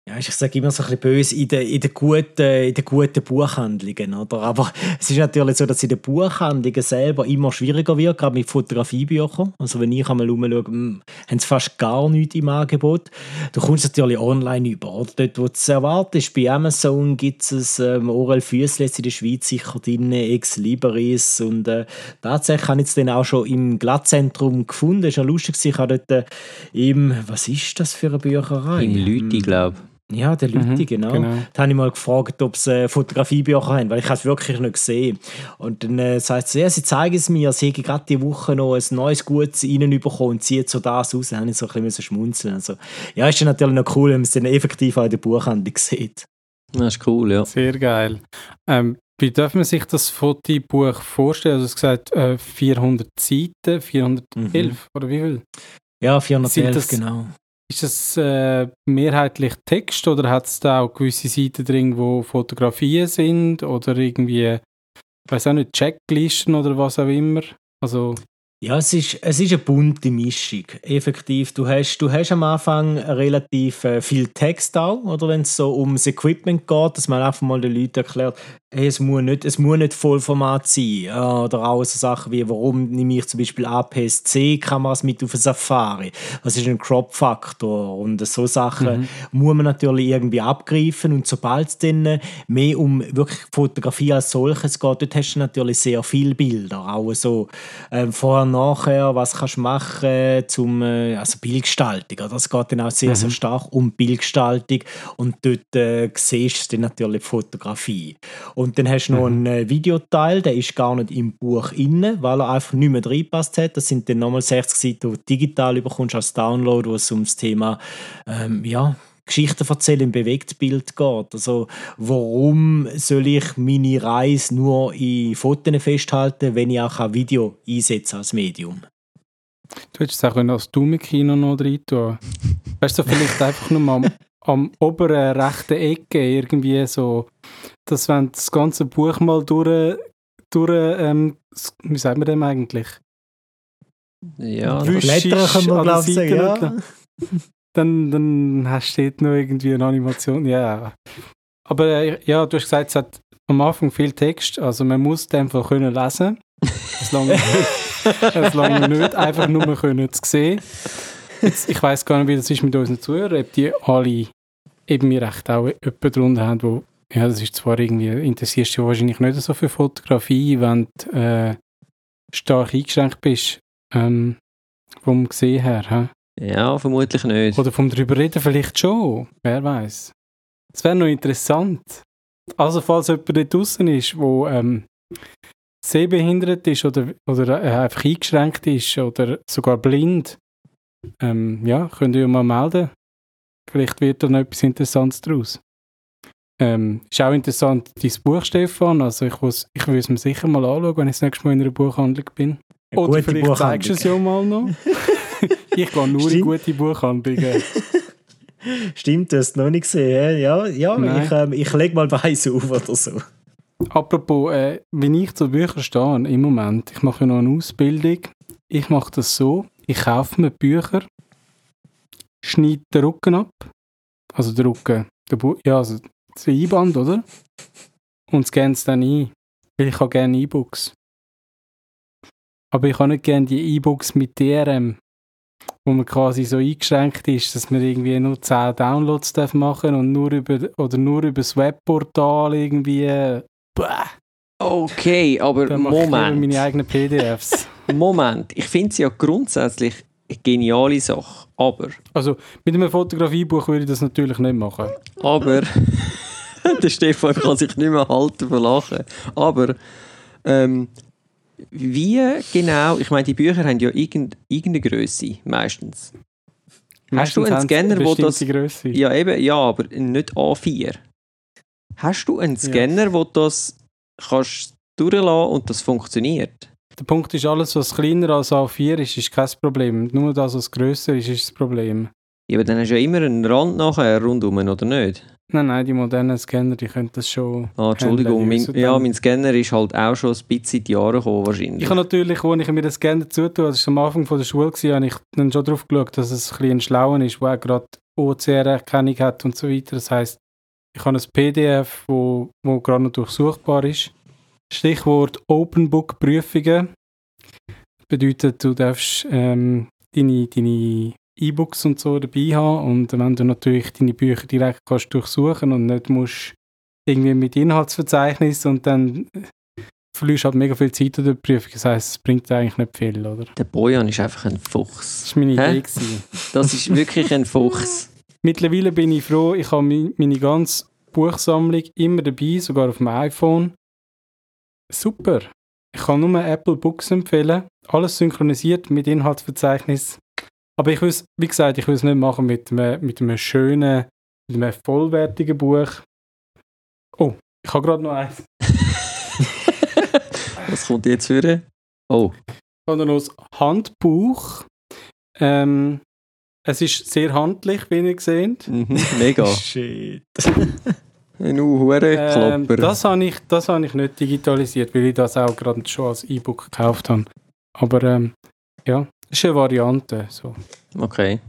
Ja, ich sage immer so ein bisschen böse, in den, in guten, guten Buchhandlungen. Oder? Aber es ist natürlich so, dass in den Buchhandlungen selber immer schwieriger wird, gerade mit Fotografiebüchern. Also wenn ich einmal umschaue, hm, haben sie fast gar nichts im Angebot. Du kommst natürlich online über. Oder? Dort, wo du es erwartest, bei Amazon gibt es ähm, Orel Füssli in der Schweiz sicher drin, Ex Libris und äh, tatsächlich habe ich es dann auch schon im Glattzentrum gefunden. Das ist ja lustig, ich habe dort äh, im, was ist das für eine Bücherei? Im Lüti, glaube ich. Ja, der Leute, mhm, genau. genau. Da habe ich mal gefragt, ob sie äh, Fotografiebücher haben, weil ich es wirklich nicht gesehen Und dann äh, sagt sie, ja, sie zeigen es mir, sie haben gerade die Woche noch ein neues Gutes reinbekommen und zieht so das raus. Da habe ich so ein bisschen schmunzeln also, Ja, ist natürlich noch cool, wenn man es dann effektiv auch in der Buchhandlung sieht. Das ist cool, ja. Sehr geil. Ähm, wie darf man sich das Fotobuch vorstellen? Also, du hast gesagt, äh, 400 Seiten, 411 mhm. oder wie viel? Ja, 411, das, genau. Ist das äh, mehrheitlich Text oder hat es da auch gewisse Seiten drin, wo Fotografien sind oder irgendwie, weiß auch nicht, Checklisten oder was auch immer? Also ja, es ist, es ist eine bunte Mischung. Effektiv, du hast, du hast am Anfang relativ äh, viel Text auch, oder wenn es so ums Equipment geht, dass man einfach mal den Leuten erklärt, hey, es, muss nicht, es muss nicht Vollformat sein. Oder auch so Sachen wie, warum nehme ich zum Beispiel APS-C-Kameras mit auf ein Safari? Was ist ein Crop-Faktor? Und so Sachen mhm. muss man natürlich irgendwie abgreifen. Und sobald es dann mehr um wirklich Fotografie als solches geht, dort hast du natürlich sehr viele Bilder. Auch so äh, vorher, nachher, was kannst du machen zum äh, also Bildgestaltung. Das geht dann auch sehr, mhm. sehr stark um Bildgestaltung. Und dort äh, siehst du dann natürlich Fotografie. Und dann hast du noch mhm. einen äh, Videoteil, der ist gar nicht im Buch inne, weil er einfach nicht mehr reingepasst hat. Das sind dann nochmal 60 Seiten, die du digital bekommst als Download, wo es um das Thema ähm, ja, Geschichten erzählen im Bewegtbild geht. Also warum soll ich meine Reise nur in Fotos festhalten, wenn ich auch ein Video einsetze als Medium? Du hättest es auch als Dumme-Kino noch rein tun Weißt du, vielleicht einfach nur mal am, am oberen rechten Ecke irgendwie so dass wenn das ganze Buch mal durch, durch ähm, wie sagen wir dem eigentlich? Ja, Blätter können wir glaube ich sagen, ja. Dann, dann hast du dort noch irgendwie eine Animation, ja. Aber äh, ja, du hast gesagt, es hat am Anfang viel Text, also man muss den einfach können lesen, solange, solange nicht einfach nur können zu sehen. Jetzt, ich weiß gar nicht, wie das ist mit unseren Zuhörern, ob die alle eben mir recht auch jemanden drunter haben, ja, das ist zwar irgendwie, interessierst dich wahrscheinlich nicht so für Fotografie, wenn du äh, stark eingeschränkt bist, ähm, vom Gesehen her. He? Ja, vermutlich nicht. Oder vom drüber reden vielleicht schon, wer weiß. Das wäre noch interessant. Also falls jemand da draußen ist, wo ähm, sehbehindert ist oder, oder äh, einfach eingeschränkt ist oder sogar blind, ähm, ja, könnt ihr mal melden. Vielleicht wird da noch etwas Interessantes daraus. Ähm, ist auch interessant, dein Buch, Stefan. Also ich, muss, ich will es mir sicher mal anschauen, wenn ich das nächste Mal in einer Buchhandlung bin. Eine Oder vielleicht zeigst du es ja mal noch. ich gehe nur Stimmt. in gute Buchhandlungen. Stimmt, du hast es noch nicht gesehen. Ja, ja ich, ähm, ich lege mal Weiss auf oder so. Apropos, äh, wenn ich zu Büchern stehe, im Moment, ich mache ja noch eine Ausbildung. Ich mache das so, ich kaufe mir Bücher, schneide den Rücken ab. Also den Rücken, der ja, also das Einband, oder? Und scanne es dann ein. Weil ich habe gerne E-Books. Aber ich habe nicht gerne die E-Books mit DRM, wo man quasi so eingeschränkt ist, dass man irgendwie nur 10 Downloads darf machen und nur über oder nur über das Webportal irgendwie. Bäh. Okay, aber dann Moment. Ich meine eigenen PDFs. Moment, ich finde es ja grundsätzlich eine geniale Sache, aber, Also mit einem Fotografiebuch würde ich das natürlich nicht machen. aber, der Stefan kann sich nicht mehr halten vor Lachen, aber, ähm, wie genau, ich meine, die Bücher haben ja irgend, irgendeine Größe meistens. Hast du einen Scanner, wo das- Grösse. Ja, eben, ja, aber nicht A4. Hast du einen Scanner, wo du das kannst durchlassen und das funktioniert? Der Punkt ist, alles, was kleiner als A4 ist, ist kein Problem. Nur das, was grösser ist, ist das Problem. Ja, aber dann hast du ja immer einen Rand nachher rundum, oder nicht? Nein, nein, die modernen Scanner, die können das schon. Ah, Entschuldigung, mein, ja, mein Scanner ist halt auch schon ein bisschen in die Jahre gekommen, wahrscheinlich. Ich habe natürlich, als ich mir den Scanner zutue, das war am Anfang von der Schule, gewesen, habe ich dann schon darauf geschaut, dass es ein bisschen schlauer ist, wo auch gerade OCR-Erkennung hat und so weiter. Das heisst, ich habe ein PDF, wo, wo gerade noch durchsuchbar ist. Stichwort Open Book Prüfungen. Bedeutet, du darfst ähm, deine, deine E-Books und so dabei haben und wenn du natürlich deine Bücher direkt kannst durchsuchen und nicht musst irgendwie mit Inhaltsverzeichnis und dann verlierst halt mega viel Zeit an der Prüfung. Das heisst, es bringt eigentlich nicht viel, oder? Der Bojan ist einfach ein Fuchs. Das war meine Hä? Idee. Gewesen. Das ist wirklich ein Fuchs. Mittlerweile bin ich froh, ich habe meine ganze Buchsammlung immer dabei, sogar auf dem iPhone. Super. Ich kann nur Apple Books empfehlen. Alles synchronisiert mit Inhaltsverzeichnis. Aber ich will wie gesagt, ich will es nicht machen mit einem, mit einem schönen, mit einem vollwertigen Buch. Oh, ich habe gerade noch eins. Was kommt jetzt für? Oh, Ich habe noch ein Handbuch. Ähm, es ist sehr handlich, wie ihr seht. mhm, mega. Shit. Ein hure Ähm, das habe ich, das habe ich nicht digitalisiert, weil ich das auch gerade schon als E-Book gekauft habe. Aber ähm, ja, das ist eine Variante. So. Okay.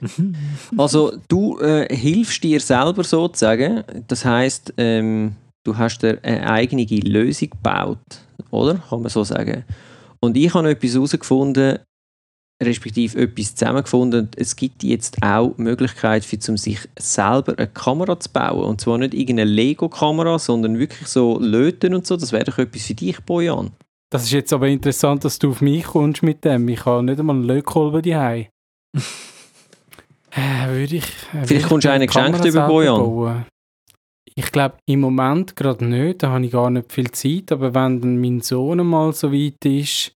Also du äh, hilfst dir selber sozusagen. Das heißt, ähm, du hast dir eine eigene Lösung gebaut, oder? Kann man so sagen. Und ich habe etwas herausgefunden, respektive etwas zusammengefunden. Es gibt jetzt auch die Möglichkeit, für, um sich selber eine Kamera zu bauen. Und zwar nicht irgendeine Lego-Kamera, sondern wirklich so Löten und so. Das wäre doch etwas für dich, Bojan. Das ist jetzt aber interessant, dass du auf mich kommst mit dem. Ich habe nicht einmal einen Lötkolben daheim. äh, würde ich. Äh, ich kommst du einen geschenkt über, Bojan. bauen? Ich glaube, im Moment gerade nicht. Da habe ich gar nicht viel Zeit. Aber wenn dann mein Sohn mal so weit ist,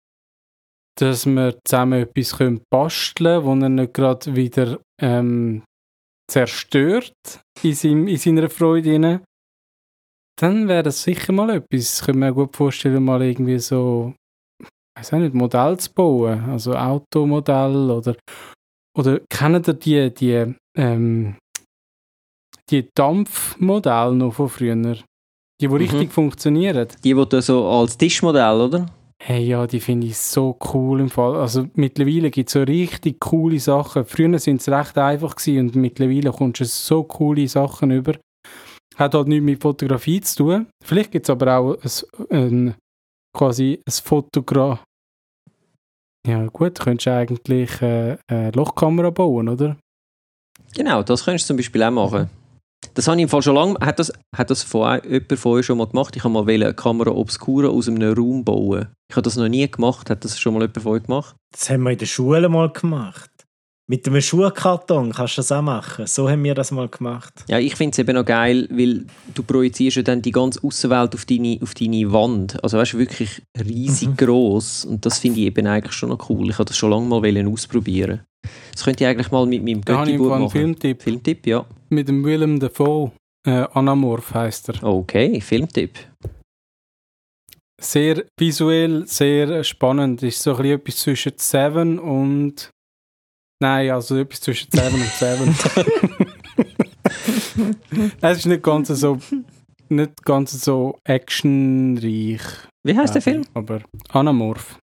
dass wir zusammen etwas können basteln können, wo er nicht gerade wieder ähm, zerstört in, seinem, in seiner Freude. Rein, dann wäre das sicher mal etwas. Ich könnte mir gut vorstellen, mal irgendwie so, ich weiß nicht, Modell zu bauen. Also Automodell oder, oder kennen ihr die, die, ähm, die Dampfmodelle noch von früher? Die, die Mhm. richtig funktionieren. Die, die du so als Tischmodell, oder? Hey, ja, die finde ich so cool im Fall. Also mittlerweile gibt es so richtig coole Sachen. Früher sind es recht einfach gewesen und mittlerweile kommst du so coole Sachen über. Hat halt nichts mit Fotografie zu tun. Vielleicht gibt es aber auch ein, ein, quasi ein Fotogramm. Ja gut, könntest du eigentlich äh, eine Lochkamera bauen, oder? Genau, das könntest du zum Beispiel auch machen. Das habe ich im Fall schon lange. Hat das, hat das von, jemand von euch schon mal gemacht? Ich habe mal eine Kamera Obscura aus einem Raum bauen. Ich habe das noch nie gemacht. Hat das schon mal jemand von euch gemacht? Das haben wir in der Schule mal gemacht. Mit einem Schuhkarton kannst du das auch machen. So haben wir das mal gemacht. Ja, ich finde es eben noch geil, weil du projizierst ja dann die ganze Außenwelt auf deine, auf deine Wand. Also weißt du, wirklich riesig Mhm. groß Und das finde ich eben eigentlich schon noch cool. Ich habe das schon lange mal wollen ausprobieren. Das könnte ich eigentlich mal mit meinem Götti-Buch machen. Filmtipp Filmtipp, ja. mit dem Willem Dafoe. Äh, Anamorph heißt er. Okay, Filmtipp. Sehr visuell, sehr spannend. Ist so ein bisschen etwas zwischen Seven und. Nein, also etwas zwischen Seven und Seven. es ist nicht ganz so. Nicht ganz so actionreich. Wie heißt der Film? Aber Anamorph.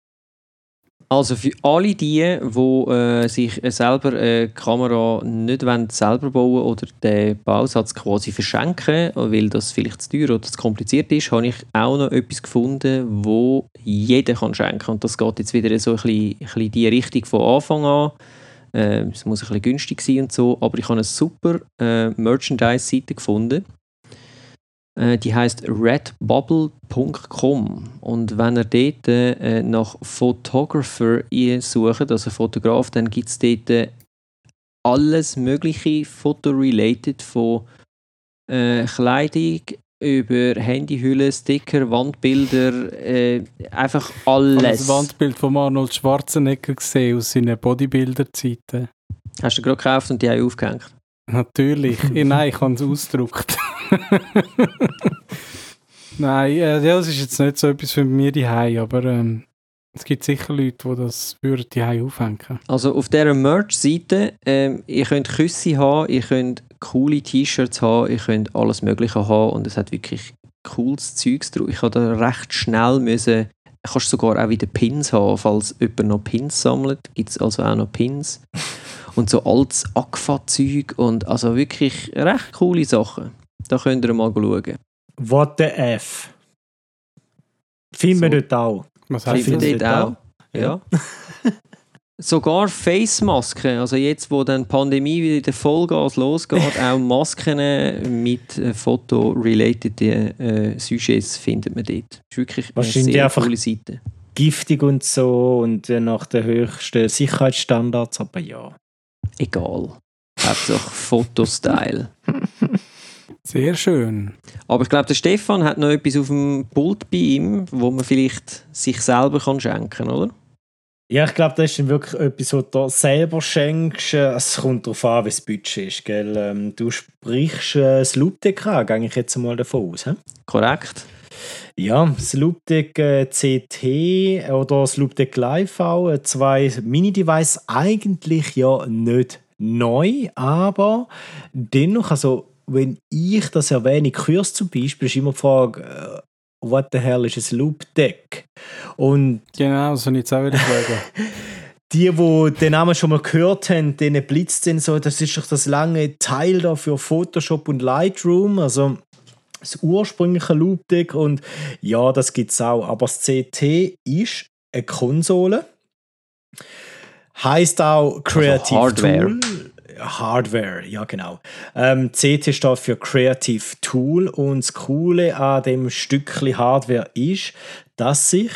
Also für alle die, die äh, sich äh, selber eine Kamera nicht wollen, selber bauen oder den Bausatz quasi verschenken, weil das vielleicht zu teuer oder zu kompliziert ist, habe ich auch noch etwas gefunden, wo jeder kann schenken Und das geht jetzt wieder so ein bisschen, ein bisschen die Richtung von Anfang an. Äh, es muss ein bisschen günstig sein und so, aber ich habe eine super äh, Merchandise-Seite gefunden. Äh, die heißt redbubble.com und wenn ihr dort äh, nach Photographer sucht, also Fotograf, dann gibt es dort äh, alles mögliche Foto-related von äh, Kleidung über Handyhüllen, Sticker, Wandbilder, äh, einfach alles. Das Wandbild von Arnold Schwarzenegger gesehen aus seinen Bodybuilder-Zeiten. Hast du gerade gekauft und die haben aufgehängt? Natürlich. ja, nein, ich habe es ausgedruckt. nein, äh, das ist jetzt nicht so etwas für mich die aber ähm, es gibt sicher Leute, die das würden die aufhängen. Also auf dieser Merch-Seite, ähm, ihr könnt Küsse haben, ihr könnt coole T-Shirts haben, ihr könnt alles Mögliche haben und es hat wirklich cooles Zeugs drauf. Ich habe da recht schnell müssen, kannst sogar auch wieder Pins haben, falls jemand noch Pins sammelt, gibt es also auch noch Pins. Und so altes Agfa-Zeug und also wirklich recht coole Sachen. Da könnt ihr mal schauen. What the F? Finden wir so. dort auch. Was heißt das? Dort auch. Ja. ja. Sogar Face-Masken, also jetzt, wo dann die Pandemie wieder in der Vollgas losgeht, auch Masken mit äh, Foto-related äh, Sujets findet man dort. Das ist wirklich eine sehr coole Seite. Giftig und so und äh, nach den höchsten Sicherheitsstandards, aber ja. Egal. Hauptsache Fotostyle. Sehr schön. Aber ich glaube, der Stefan hat noch etwas auf dem Pult bei ihm, wo man vielleicht sich selber kann schenken kann, oder? Ja, ich glaube, das ist dann wirklich etwas, was du selber schenkst. Es kommt darauf an, wie das Budget ist. Gell? Ähm, du sprichst äh, das Loopdeck an, gehe ich jetzt mal davon aus. He? Korrekt. Ja, das Loopdeck äh, CT oder das Loopdeck Live auch, äh, zwei Mini-Devices, eigentlich ja nicht neu, aber dennoch, also wenn ich das erwähne, Kurs zum Beispiel, ist immer die Frage, äh, what the hell ist ein Loop Deck? Und genau, so nicht auch wieder fragen. die, die den Namen schon mal gehört haben, denen blitzt den so, das ist doch das lange Teil da für Photoshop und Lightroom, also das ursprüngliche Loop Deck und ja, das gibt es auch, aber das CT ist eine Konsole. Heißt auch Creative also Tool. Hardware, ja genau. Ähm, CT steht für Creative Tool und das Coole an dem Stückchen Hardware ist, dass sich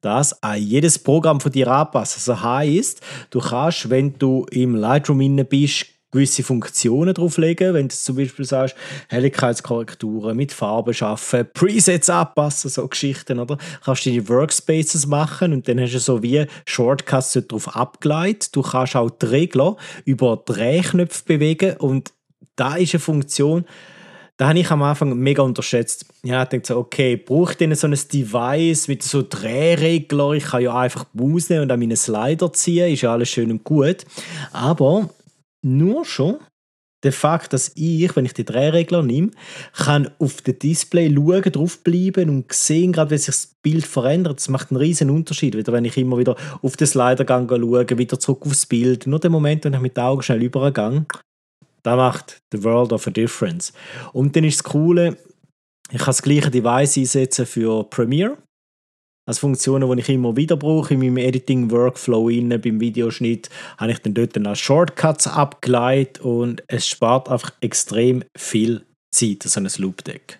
das an jedes Programm von dir anpasst. Also heißt, du kannst, wenn du im Lightroom inne bist, gewisse Funktionen drauflegen. Wenn du zum Beispiel sagst, Helligkeitskorrekturen mit Farben schaffen, Presets anpassen, so Geschichten, oder? Kannst du die Workspaces machen und dann hast du so wie Shortcuts darauf abgeleitet. Du kannst auch die Regler über Drehknöpfe bewegen und da ist eine Funktion, da habe ich am Anfang mega unterschätzt. Ja, ich dachte so, okay, brauche ich denn so ein Device mit so Drehregler? Ich kann ja einfach Maus nehmen und an meinen Slider ziehen, ist ja alles schön und gut. Aber nur schon der Fakt, dass ich, wenn ich die Drehregler nehme, kann auf dem Display schauen, draufbleiben und sehen, gerade wenn sich das Bild verändert. Das macht einen riesen Unterschied. Wieder, wenn ich immer wieder auf den Slidergang schaue, wieder zurück aufs Bild. Nur der Moment, wenn ich mit den Augen schnell übergehe, da macht the world of a difference. Und dann ist das Coole, ich kann das gleiche Device einsetzen für Premiere als Funktionen, die ich immer wieder brauche in meinem Editing-Workflow beim Videoschnitt, habe ich dann dort dann als Shortcuts abgeleitet und es spart einfach extrem viel Zeit, so ein Loop-Deck.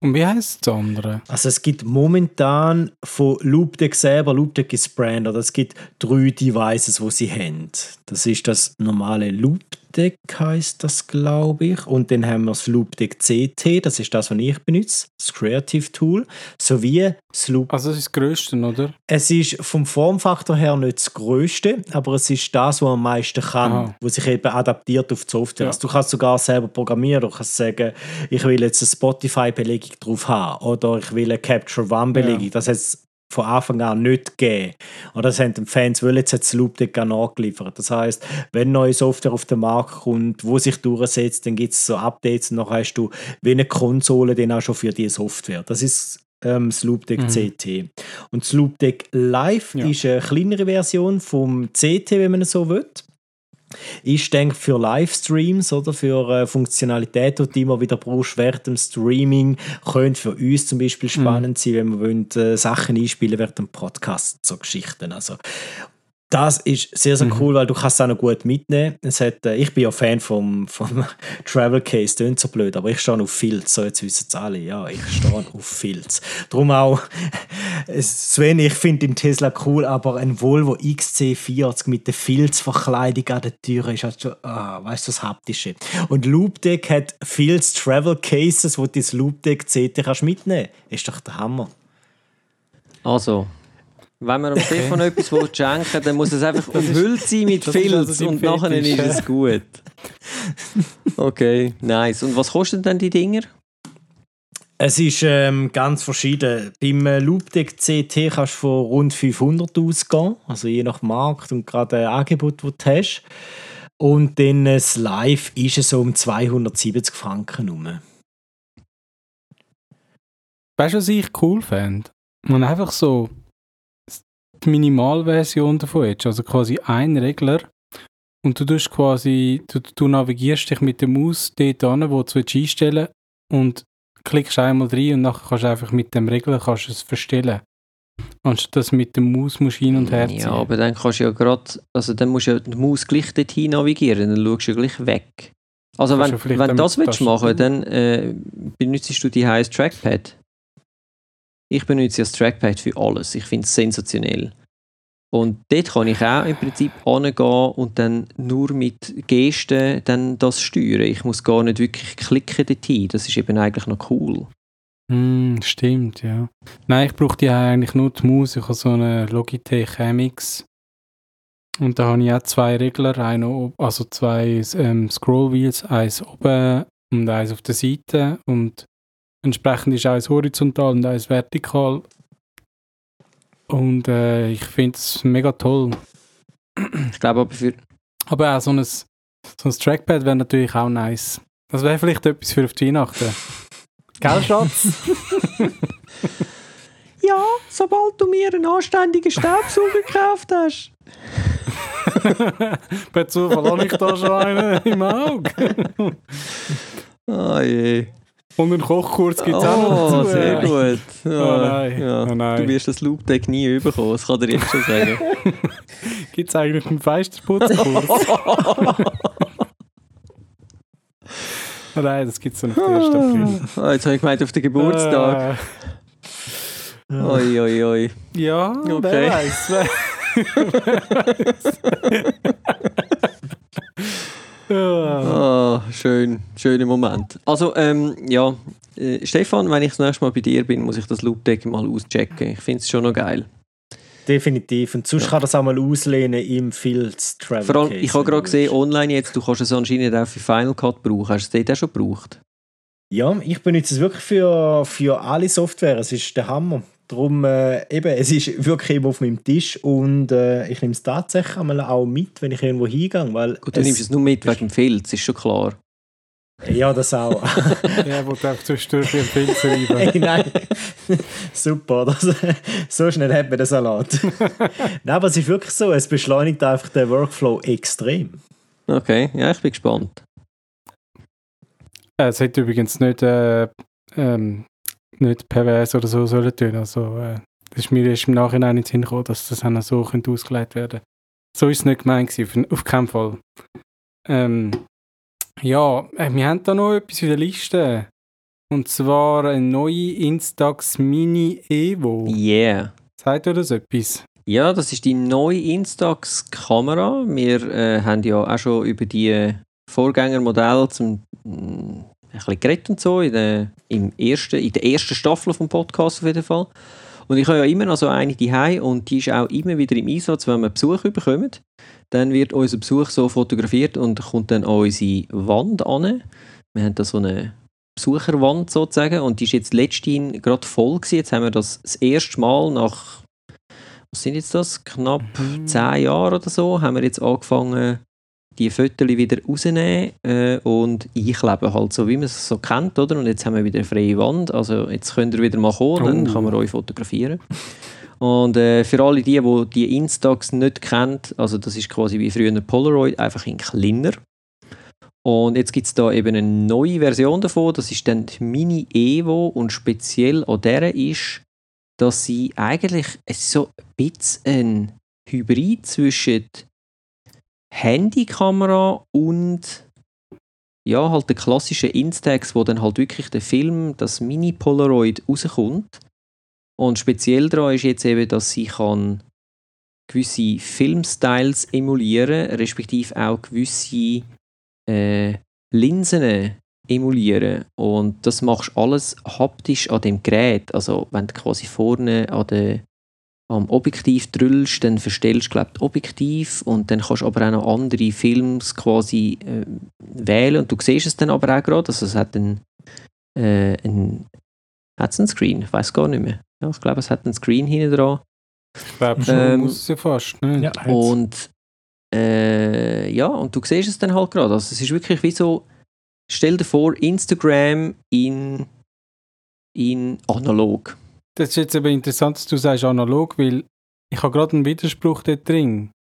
Und wie heißt das andere? Also es gibt momentan von Loopdeck selber, Loopdeck ist Brand, oder es gibt drei Devices, wo sie haben. Das ist das normale Loop Loopdeck heißt das, glaube ich. Und dann haben wir das Loopdeck CT, das ist das, was ich benutze, das Creative Tool, sowie das Loop. Also das ist das Größte, oder? Es ist vom Formfaktor her nicht das Größte, aber es ist das, was am meisten kann, Aha. wo sich eben adaptiert auf die Software. Ja. Also du kannst sogar selber programmieren, du kannst sagen, ich will jetzt eine Spotify-Belegung drauf haben oder ich will eine Capture One-Belegung. Ja. Das heißt, von Anfang an nicht gegeben. Und das haben die Fans wollen jetzt das Loopdeck nachgeliefert. Das heißt, wenn neue Software auf den Markt kommt, wo sich durchsetzt, dann gibt es so Updates und dann hast du wie eine Konsole dann auch schon für die Software. Das ist ähm, das Loopdeck mhm. CT. Und das Loopdeck Live ja. ist eine kleinere Version vom CT, wenn man es so will. Ich denke für Livestreams oder für äh, Funktionalität, die du immer wieder brauchst während dem Streaming, könnte für uns zum Beispiel spannend mhm. sein, wenn wir wollen, äh, Sachen einspielen während dem Podcast, so Geschichten. Also Das ist sehr, sehr Mhm. cool, weil du kannst es auch noch gut mitnehmen. Es hat, äh, ich bin ja Fan vom, vom Travel Case, klingt so blöd, aber ich stehe auf Filz, so jetzt wissen es alle, ja, ich stehe auf Filz. Darum auch, Sven, ich finde den Tesla cool, aber ein Volvo XC40 mit der Filzverkleidung an der Tür ist halt schon, ah, weißt du, das Haptische. Und Loopdeck hat Filz Travel Cases, wo du das Loopdeck CT kannst mitnehmen. Ist doch der Hammer. Also, wenn man dem Stefan etwas will schenken will, dann muss es einfach umhüllt sein mit Filz also und nachher ist es gut. Okay, nice. Und was kosten denn die Dinger? Es ist ähm, ganz verschieden. Beim äh, Loopdeck CT kannst du von rund 500 ausgehen, also je nach Markt und gerade ein Angebot, das du hast. Und dann äh, das Live ist es so um 270 Franken rum. Weißt du, was ich cool fände? Man einfach so die Minimalversion davon hättest, also quasi ein Regler und du tust quasi, du, du navigierst dich mit der Maus dort an, wo du willst einstellen und klickst einmal rein und nachher kannst du einfach mit dem Regler kannst du es verstellen. Anstatt dass mit der Maus musst hin und her ziehen. Ja, aber dann kannst du ja gerade, also dann musst du ja die Maus gleich dorthin navigieren, dann schaust du ja gleich weg. Also Kannst wenn, wenn du das willst machen, dann äh, benutzt du die heiße Trackpad. Ich benutze das Trackpad für alles. Ich finde es sensationell. Und dort kann ich auch im Prinzip angehen und dann nur mit Gesten dann das steuern. Ich muss gar nicht wirklich klicken dorthin. Das ist eben eigentlich noch cool. Hm, stimmt, ja. Nein, ich brauche die eigentlich nur die Maus. Ich habe so eine Logitech MX. Und da habe ich auch zwei Regler, einen, ob- also zwei ähm, Scrollwheels, eins oben und eins auf der Seite. Und entsprechend ist eins horizontal und eins vertikal. Und äh, ich finde es mega toll. Ich glaube aber für, Aber auch so ein, so ein Trackpad wäre natürlich auch nice. Das wäre vielleicht etwas für auf die Weihnachten. Gell, Schatz? Ja, sobald du mir einen anständigen Staubsauger gekauft hast. Per Zufall habe ich da schon einen im Auge. Ah je. Und einen Kochkurs gibt es auch noch Oh, dazu. sehr gut. Ja, Oh nein, Ja. oh nein. Du wirst das Loopdeck nie bekommen, das kann dir jetzt schon sagen. Gibt es eigentlich einen Feisterputzkurs? oh nein, das gibt es noch 1. April. Ah, jetzt habe ich gemeint auf den Geburtstag. Äh, Oi, oi, oi. ja, Okay. wer weiß. Wer ja. Ah, schön, schöner Moment. Also, ähm, ja, äh, Stefan, wenn ich das nächste Mal bei dir bin, muss ich das Loopdeck mal auschecken. Ich finde es schon noch geil. Definitiv. Und sonst Ja. kann das auch mal auslehnen im Fields Travel Vor allem, ich habe gerade gesehen, online jetzt, du kannst es anscheinend auch für Final Cut brauchen. Hast du es dort auch schon gebraucht? Ja, ich benutze es wirklich für, für alle Software. Es ist der Hammer. Darum, äh, eben, es ist wirklich eben auf meinem Tisch und äh, ich nehme es tatsächlich einmal auch mit, wenn ich irgendwo hingehe. Weil Gut, du nimmst es nur mit wegen dem Filz, ist schon klar. Ja, das auch. Ja, wo du einfach zwischendurch ein Film schreiben. Hey, nein. Super, das, so schnell hat man den Salat. nein, aber es ist wirklich so, es beschleunigt einfach den Workflow extrem. Okay, ja, ich bin gespannt. Äh, Es hätte übrigens nicht, äh, ähm, nicht pervers oder so sollen tun. Also, äh, das ist mir erst im Nachhinein in den Sinn gekommen, dass das noch so könnte ausgelegt werden So ist es nicht gemeint gewesen, auf, keinen Fall. Ähm, ja, äh, wir haben da noch etwas in der Liste. Und zwar eine neue Instax Mini Evo. Yeah. Sagt ihr das etwas? Ja, das ist die neue Instax-Kamera. Wir äh, haben ja auch schon über die Vorgängermodelle zum ein bisschen geredet und so in der, im ersten, in der ersten Staffel vom Podcast auf jeden Fall. Und ich habe ja immer noch so eine die und die ist auch immer wieder im Einsatz, wenn wir Besuch bekommen. Dann wird unser Besuch so fotografiert und kommt dann an unsere Wand an. Wir haben da so eine Besucherwand sozusagen und die ist jetzt letztens gerade voll gewesen. Jetzt haben wir das das erste Mal nach was sind jetzt das? Knapp zehn Jahre oder so, haben wir jetzt angefangen, die Fotos wieder rauszunehmen äh, und einkleben, halt so wie man es so kennt, oder? Und jetzt haben wir wieder eine freie Wand, also jetzt könnt ihr wieder mal kommen, dann Oh. kann man euch fotografieren. Und äh, für alle die, die die Instax nicht kennt, also das ist quasi wie früher ein Polaroid, einfach in kleiner. Und jetzt gibt es da eben eine neue Version davon, das ist dann die Mini Evo und speziell an der ist, dass sie eigentlich so ein bisschen ein Hybrid zwischen Handykamera und ja, halt der klassische Instax, wo dann halt wirklich der Film, das Mini-Polaroid rauskommt. Und speziell daran ist jetzt eben, dass sie kann gewisse Filmstyles emulieren, respektive auch gewisse äh, Linsen emulieren. Und das machst alles haptisch an dem Gerät. Also wenn du quasi vorne an der, am Objektiv drüllst, dann verstellst du glaub, das Objektiv und dann kannst du aber auch noch andere Films quasi äh, wählen und du siehst es dann aber auch gerade. Also es hat einen, äh, einen, hat's einen Screen, ich weiß gar nicht mehr. Ja, ich glaube, es hat einen Screen hinten dran. Ich glaube schon, Ähm, muss es ja fast. Ne? Ja. Und äh, ja, und du siehst es dann halt gerade. Also es ist wirklich wie so, stell dir vor, Instagram in, in analog. Das ist jetzt aber interessant, dass du sagst analog, weil ich habe gerade einen Widerspruch dort drin.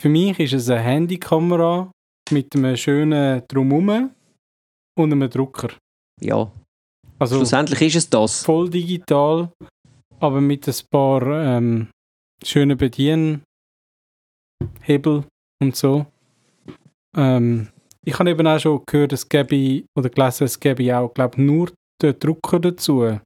Für mich ist es eine Handykamera mit einem schönen Drumherum und einem Drucker. Ja, Also schlussendlich ist es das. voll digital, aber mit ein paar ähm, schönen Bedienhebel und so. Ähm, ich habe eben auch schon gehört, es gäbe, oder gelesen, es gäbe auch, glaube nur den Drucker dazu.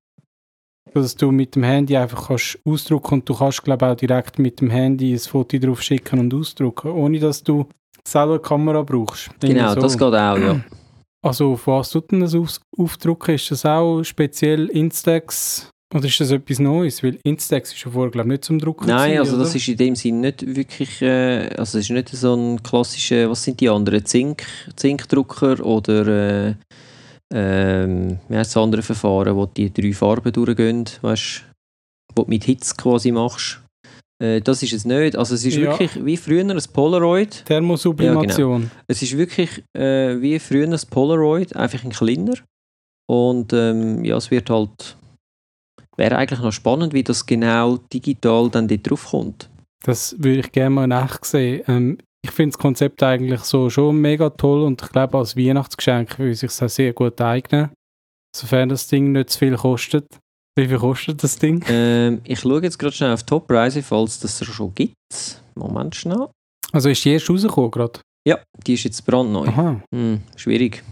Dass du mit dem Handy einfach kannst ausdrucken und du kannst, glaube auch direkt mit dem Handy ein Foto drauf schicken und ausdrucken, ohne dass du selber eine Kamera brauchst. Genau, so. das geht auch, ja. Also auf was tut denn das auf, aufdrucken? Ist das auch speziell Instax oder ist das etwas Neues? Weil Instax ist ja vorher glaube ich nicht zum Drucken Nein, gewesen, also das oder? ist in dem Sinn nicht wirklich, äh, also es ist nicht so ein klassischer, was sind die anderen, Zink, Zinkdrucker oder äh, ähm, heißt das andere Verfahren, wo die drei Farben durchgehen, weißt wo du mit Hitze quasi machst. Äh, das ist es nicht, also es ist Ja. wirklich wie früher ein Polaroid, Thermosublimation. es ist wirklich äh, wie früher ein Polaroid, einfach ein kleiner und ähm, ja, es wird halt, wäre eigentlich noch spannend, wie das genau digital dann dort drauf kommt. Das würde ich gerne mal in echt sehen. Ähm, ich finde das Konzept eigentlich so schon mega toll und ich glaube als Weihnachtsgeschenk würde es sich auch sehr gut eignen. Sofern das Ding nicht zu viel kostet. Wie viel kostet das Ding? Ähm, ich schaue jetzt gerade schnell auf Top-Preise, falls das schon gibt. Moment schnell. Also ist die erst rausgekommen gerade? Ja, die ist jetzt brandneu. Aha, Hm, schwierig.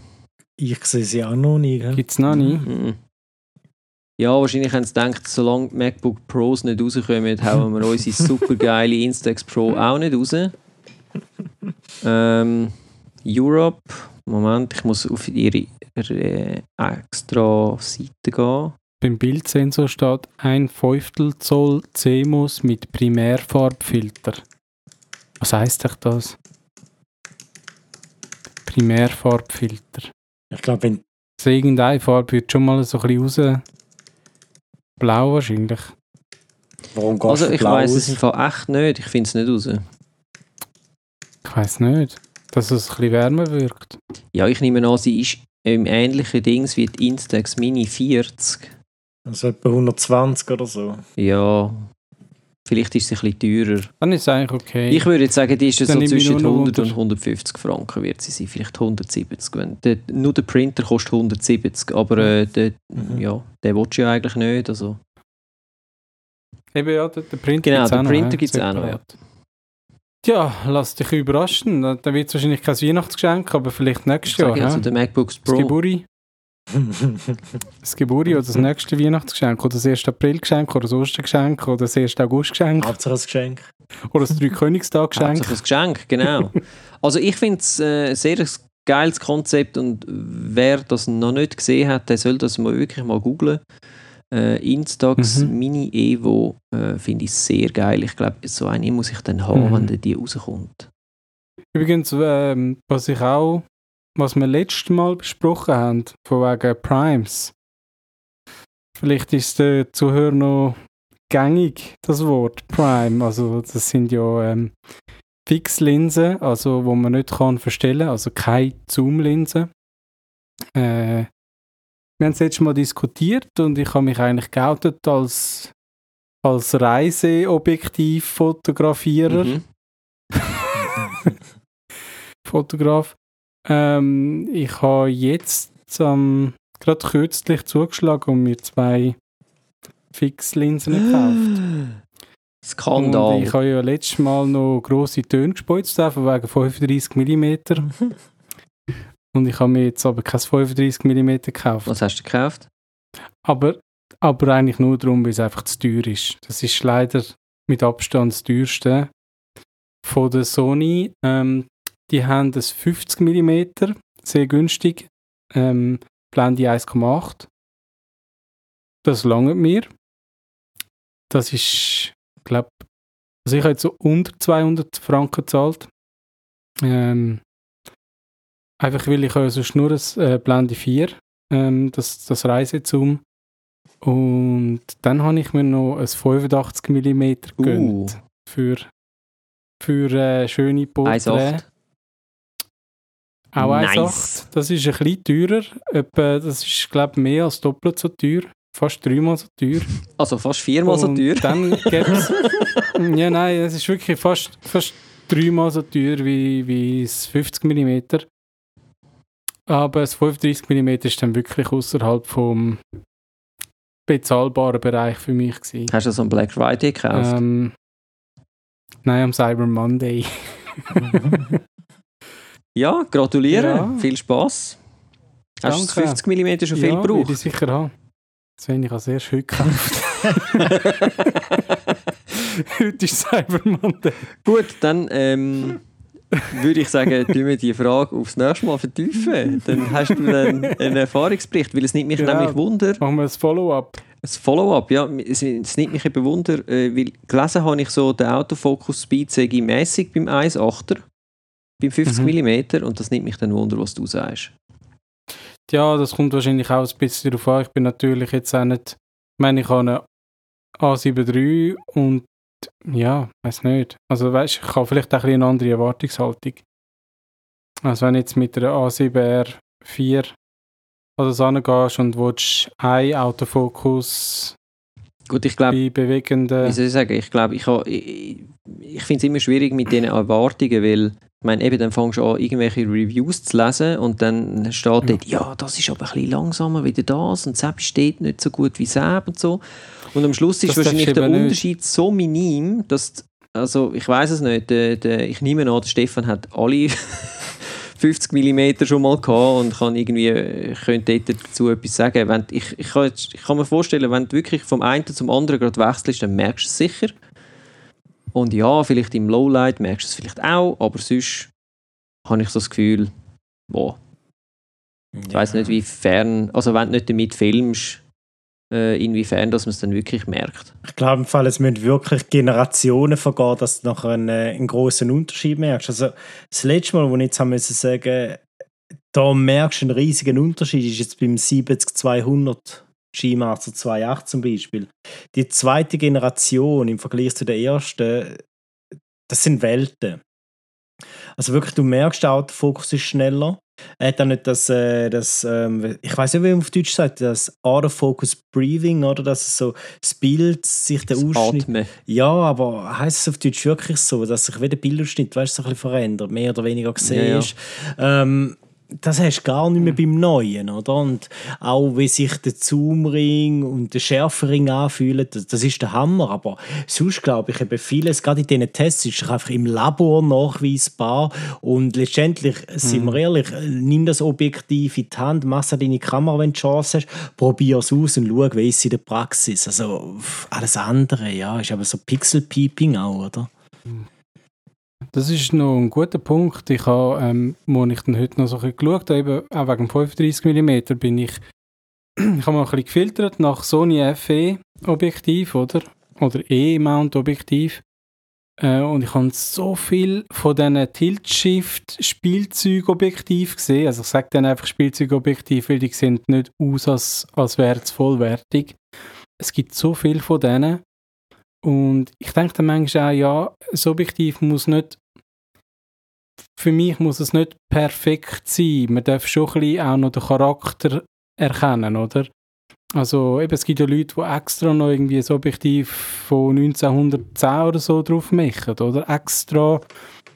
Ich sehe sie auch noch nie. Gibt es noch nie? Hm. Ja, wahrscheinlich haben sie gedacht, solange die MacBook Pros nicht rauskommen, hauen wir unsere super geile Instax Pro auch nicht raus. Ähm, Europe, Moment, ich muss auf ihre äh, extra Seite gehen. Beim Bildsensor steht ein Fünftel Zoll CMOS mit Primärfarbfilter. Was heißt echt das? Primärfarbfilter. Ich glaube, wenn Also irgendeine Farbe wird schon mal so ein bisschen raus. Blau wahrscheinlich. warum gehst Also ich blau weiß es im Fall echt nicht, ich finde es nicht raus. Ich weiß nicht. Dass es ein bisschen wärmer wirkt. Ja, ich nehme an, sie ist im ähnlichen Dings wie die Instax Mini 40. Also etwa 120 oder so. Ja, vielleicht ist sie ein bisschen teurer. Dann ist es eigentlich okay. Ich würde jetzt sagen, die ist so Dann zwischen nur noch 100 und 100. 150 Franken wird sie sein, vielleicht 170. Wenn, der, nur der Printer kostet 170, aber äh, der, Mhm. ja, der willst du ja eigentlich nicht. Also. Eben ja, der, der Printer Genau, gibt's den auch noch, Printer ja, gibt's auch noch, separat. Ja, lass dich überraschen. Dann wird es wahrscheinlich kein Weihnachtsgeschenk, aber vielleicht Ich nächstes Jahr. also der MacBook das Pro. Geburi. Das Geburi oder das nächste Weihnachtsgeschenk oder das 1. Aprilgeschenk oder das Ostergeschenk oder das 1. Augustgeschenk Hauptsache ein Geschenk. oder das Dreikönigstag-Geschenk. Hauptsache ein Geschenk, genau. also ich finde es äh, ein sehr geiles Konzept und wer das noch nicht gesehen hat, der soll das mal wirklich mal googlen. Äh, Instax Mhm. Mini Evo äh, finde ich sehr geil. Ich glaube, so eine muss ich dann haben, Mhm. wenn die rauskommt. Übrigens, ähm, was ich auch, was wir letztes Mal besprochen haben, von wegen Primes. Vielleicht ist der Zuhörer noch gängig, das Wort Prime. Also das sind ja ähm, Fixlinsen, also wo man nicht kann verstellen, also keine Zoom-Linsen. Äh, wir haben es letztes Mal diskutiert und ich habe mich eigentlich geoutet als, als Reiseobjektiv-Fotografierer. Mhm. Fotograf. Ähm, ich habe jetzt ähm, gerade kürzlich zugeschlagen und mir zwei Fixlinsen gekauft. Skandal. Und ich habe ja letztes Mal noch grosse Töne gespeuzt, wegen 35 mm. Und ich habe mir jetzt aber kein 35 mm gekauft. Was hast du gekauft? Aber, aber eigentlich nur darum, weil es einfach zu teuer ist. Das ist leider mit Abstand das teuerste. Von der Sony, ähm, die haben das 50 mm, sehr günstig, ähm, Blende 1,8. Das langt mir. Das ist, glaube also ich habe jetzt so unter 200 Franken gezahlt. Ähm, einfach weil ich sonst nur das äh, Blende 4, ähm, das, das Reisezoom. Und dann habe ich mir noch ein 85 mm gegönnt. Uh. Für, für äh, schöne Porträts. 1,8. Auch Nice. 1,8. Das ist ein bisschen teurer. Etwa, das ist, glaube ich, mehr als doppelt so teuer. Fast dreimal so teuer. Also fast viermal so teuer. Dann gibt's Ja, nein, es ist wirklich fast, fast dreimal so teuer wie, wie das 50 mm. Aber das 35 mm ist dann wirklich außerhalb vom bezahlbaren Bereich für mich. Gewesen. Hast du so einen Black Friday gekauft? Ähm, nein, am Cyber Monday. ja, gratuliere. Ja. Viel Spaß. Hast du Danke. das 50 mm schon viel ja, gebraucht? ich sicher haben. Sven, ich habe erst heute gekauft. heute ist Cyber Monday. Gut, dann ähm, würde ich sagen, tun wir die Frage aufs nächste Mal vertiefen. Dann hast du dann einen Erfahrungsbericht, weil es nimmt mich Ja. nämlich Wunder. Machen wir ein Follow-up. Ein Follow-up, ja. Es, es nimmt mich eben Wunder, äh, weil gelesen habe ich so, der Autofokus Speed sei mäßig beim 1,8er, beim 50 mm und das nimmt mich dann Wunder, was du sagst. Ja, das kommt wahrscheinlich auch ein bisschen darauf an. Ich bin natürlich jetzt auch nicht. Ich meine, ich habe eine A7 III und ja, weiß nicht. Also weißt, ich habe vielleicht auch ein bisschen eine andere Erwartungshaltung. Also wenn du jetzt mit einer A7R4 an das angehst und willst ein Autofokus Gut, ich glaube, bei bewegenden... wie soll ich sagen, ich glaube, ich, ich, ich finde es immer schwierig mit diesen Erwartungen, weil ich meine, eben dann fängst du an, irgendwelche Reviews zu lesen und dann steht dort, ja, das ist aber ein bisschen langsamer wie das und Sepp steht nicht so gut wie Sepp und so. Und am Schluss ist Das wahrscheinlich der eben nicht. Unterschied so minim, dass, also ich weiß es nicht, der, der, ich nehme an, der Stefan hat alle 50 mm schon mal gehabt und kann irgendwie, äh, könnte dazu etwas sagen. Wenn, ich, ich, kann ich kann mir vorstellen, wenn du wirklich vom einen zum anderen gerade wechselst, dann merkst du es sicher. Und ja, vielleicht im Lowlight merkst du es vielleicht auch, aber sonst habe ich so das Gefühl, boah, ich weiß nicht, wie fern, also wenn du nicht damit filmst, äh, inwiefern dass man es dann wirklich merkt. Ich glaube, im Fall, es müssen wirklich Generationen vergehen, dass du nachher einen, äh, einen grossen Unterschied merkst. Also, das letzte Mal, wo ich jetzt haben müssen sagen, da merkst du einen riesigen Unterschied, ist jetzt beim 70-200 G-Master 2.8 zum Beispiel. Die zweite Generation im Vergleich zu der ersten, das sind Welten. Also wirklich, du merkst, der Autofokus ist schneller. Er hat auch nicht das, äh, das ähm, ich weiß nicht, wie man auf Deutsch sagt, das Autofocus Breathing, oder? Dass es so das Bild sich der Das Ausschnitt. Atmen. Ja, aber heißt es auf Deutsch wirklich so, dass sich wie der Bildausschnitt, weißt du, so ein bisschen verändert, mehr oder weniger gesehen Ja, ja. ist. Ähm, das hast du gar nicht mehr beim Neuen, oder? Und auch wie sich der Zoomring und der Schärfering anfühlen, das, das ist der Hammer. Aber sonst glaube ich, eben vieles, gerade in diesen Tests, ist einfach im Labor nachweisbar. Und letztendlich, sind wir ehrlich, nimm das Objektiv in die Hand, mach deine Kamera, wenn du die Chance hast, probier es aus und schau, wie es in der Praxis. Also alles andere, ja, ist aber so Pixel-Peeping auch, oder? Das ist noch ein guter Punkt. Ich habe, ähm, wo ich dann heute noch so ein bisschen geschaut habe, auch wegen dem 35 mm, bin ich, ich habe mal ein bisschen gefiltert nach Sony FE Objektiv, oder? Oder E-Mount Objektiv. Äh, und ich habe so viel von diesen Tilt-Shift Spielzeugobjektiv gesehen. Also ich sage dann einfach Spielzeugobjektiv, weil die sehen nicht aus, als, als wäre es vollwertig. Es gibt so viel von denen. Und ich denke dann manchmal auch, ja, das Objektiv muss nicht, für mich muss es nicht perfekt sein. Man darf schon ein bisschen auch noch den Charakter erkennen, oder? Also eben, es gibt ja Leute, die extra noch irgendwie ein Objektiv von 1910 oder so drauf machen, oder? Extra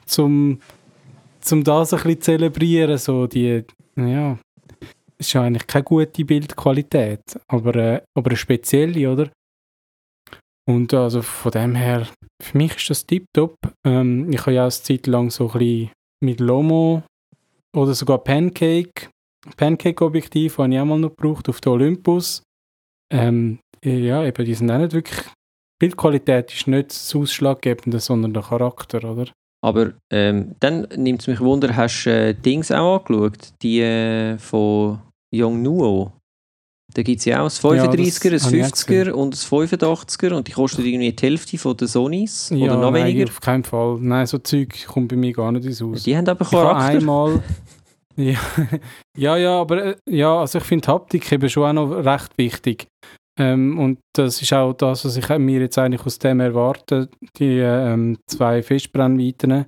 zum, zum das ein bisschen zelebrieren, so die, ja, ist ja eigentlich keine gute Bildqualität, aber, äh, aber eine spezielle, oder? Und also von dem her, für mich ist das tiptop. Ähm, ich habe ja eine Zeit lang so ein bisschen mit Lomo oder sogar Pancake, Pancake-Objektiv, habe ich auch mal noch gebraucht auf der Olympus. Ähm, ja, eben, die sind auch nicht wirklich, Bildqualität ist nicht das Ausschlaggebende, sondern der Charakter, oder? Aber ähm, dann nimmt es mich Wunder, hast du äh, Dings auch angeschaut? Die äh, von Young Nuo? Da gibt es ja auch ein 35er, das ein habe ich auch 50er und ein 85er und die kosten irgendwie die Hälfte von den Sonys Ja, oder noch nein, weniger. auf keinen Fall. Nein, so Zeug kommt bei mir gar nicht ins Haus. Die haben aber Ich Charakter. einmal. ja, ja, ja, aber äh, ja, also ich finde Haptik eben schon auch noch recht wichtig. Ähm, und das ist auch das, was ich mir jetzt eigentlich aus dem erwarte, die ähm, zwei Fischbrennweiten,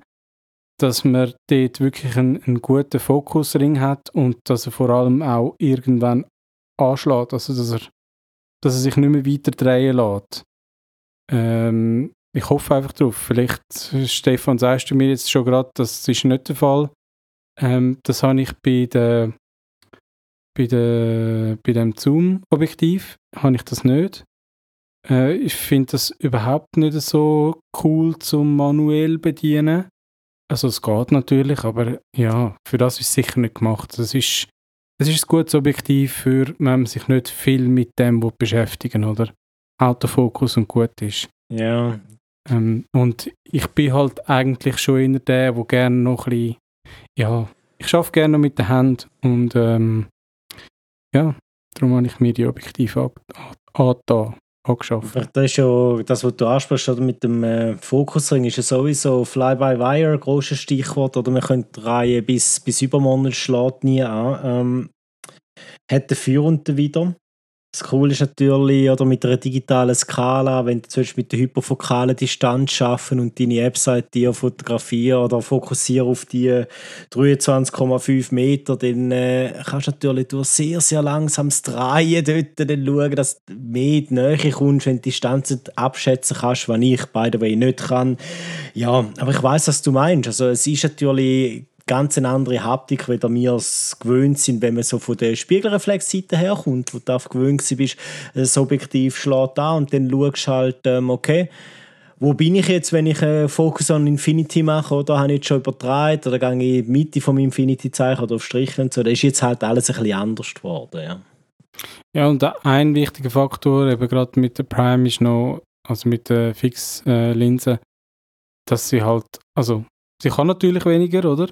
dass man dort wirklich einen, einen guten Fokusring hat und dass er vor allem auch irgendwann anschlägt, also dass er, dass er sich nicht mehr weiter drehen lässt. Ähm, ich hoffe einfach drauf. Vielleicht, Stefan, sagst du mir jetzt schon gerade, das ist nicht der Fall. Ähm, das habe ich bei der bei, der, bei dem Zoom-Objektiv habe ich das nicht. Äh, ich finde das überhaupt nicht so cool zum manuell bedienen. Also es geht natürlich, aber ja, für das ist es sicher nicht gemacht. Das ist, es ist ein gutes Objektiv für, wenn man sich nicht viel mit dem beschäftigen oder? Autofokus und gut ist. Ja, Ähm, und ich bin halt eigentlich schon einer der, der gerne noch ein bisschen, ja, ich arbeite gerne noch mit der Hand und ähm, ja, darum habe ich mir die Objektive angetan, angeschafft. das ist ja das, was du ansprichst oder mit dem äh, Fokusring, ist ja sowieso Fly-by-Wire, großes Stichwort, oder man könnte die Reihe bis, bis übermorgen schlägt nie an. Ähm, hat dafür und wieder. Das Coole ist natürlich, oder mit einer digitalen Skala, wenn du mit der hyperfokalen Distanz schaffen und deine Website dir fotografieren oder fokussieren auf die 23,5 Meter, dann äh, kannst du natürlich durch sehr, sehr langsames Drehen dort dann schauen, dass du mehr in die Nähe kommst, wenn du die Distanzen abschätzen kannst, was ich, by the way, nicht kann. Ja, aber ich weiß, was du meinst. Also es ist natürlich ganz eine andere Haptik, wie wir es gewöhnt sind, wenn man so von der Spiegelreflexseite herkommt, wo du darauf gewöhnt bist, das Objektiv schlägt an und dann schaust du halt, ähm, okay, wo bin ich jetzt, wenn ich äh, Focus on Infinity mache, oder habe ich jetzt schon übertragen, oder gehe ich in die Mitte vom Infinity-Zeichen oder auf Strich und so, da ist jetzt halt alles ein bisschen anders geworden, ja. Ja, und ein wichtiger Faktor, eben gerade mit der Prime, ist noch, also mit der Fix-Linse, dass sie halt, also, sie kann natürlich weniger, oder?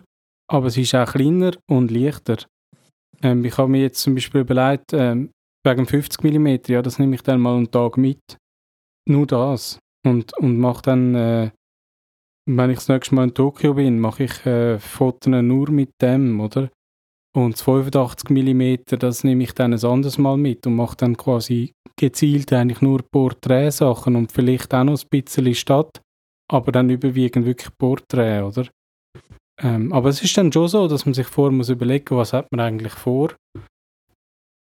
Aber sie ist auch kleiner und leichter. Ähm, ich habe mir jetzt zum Beispiel überlegt, ähm, wegen 50 mm, ja, das nehme ich dann mal einen Tag mit. Nur das. Und, und mache dann, äh, wenn ich das nächste Mal in Tokio bin, mache ich äh, Fotos nur mit dem, oder? Und das 85 mm, das nehme ich dann ein anderes Mal mit und mache dann quasi gezielt eigentlich nur Porträtsachen und vielleicht auch noch ein bisschen Stadt, aber dann überwiegend wirklich Porträt, oder? Ähm, aber es ist dann schon so, dass man sich vorher muss überlegen, was hat man eigentlich vor.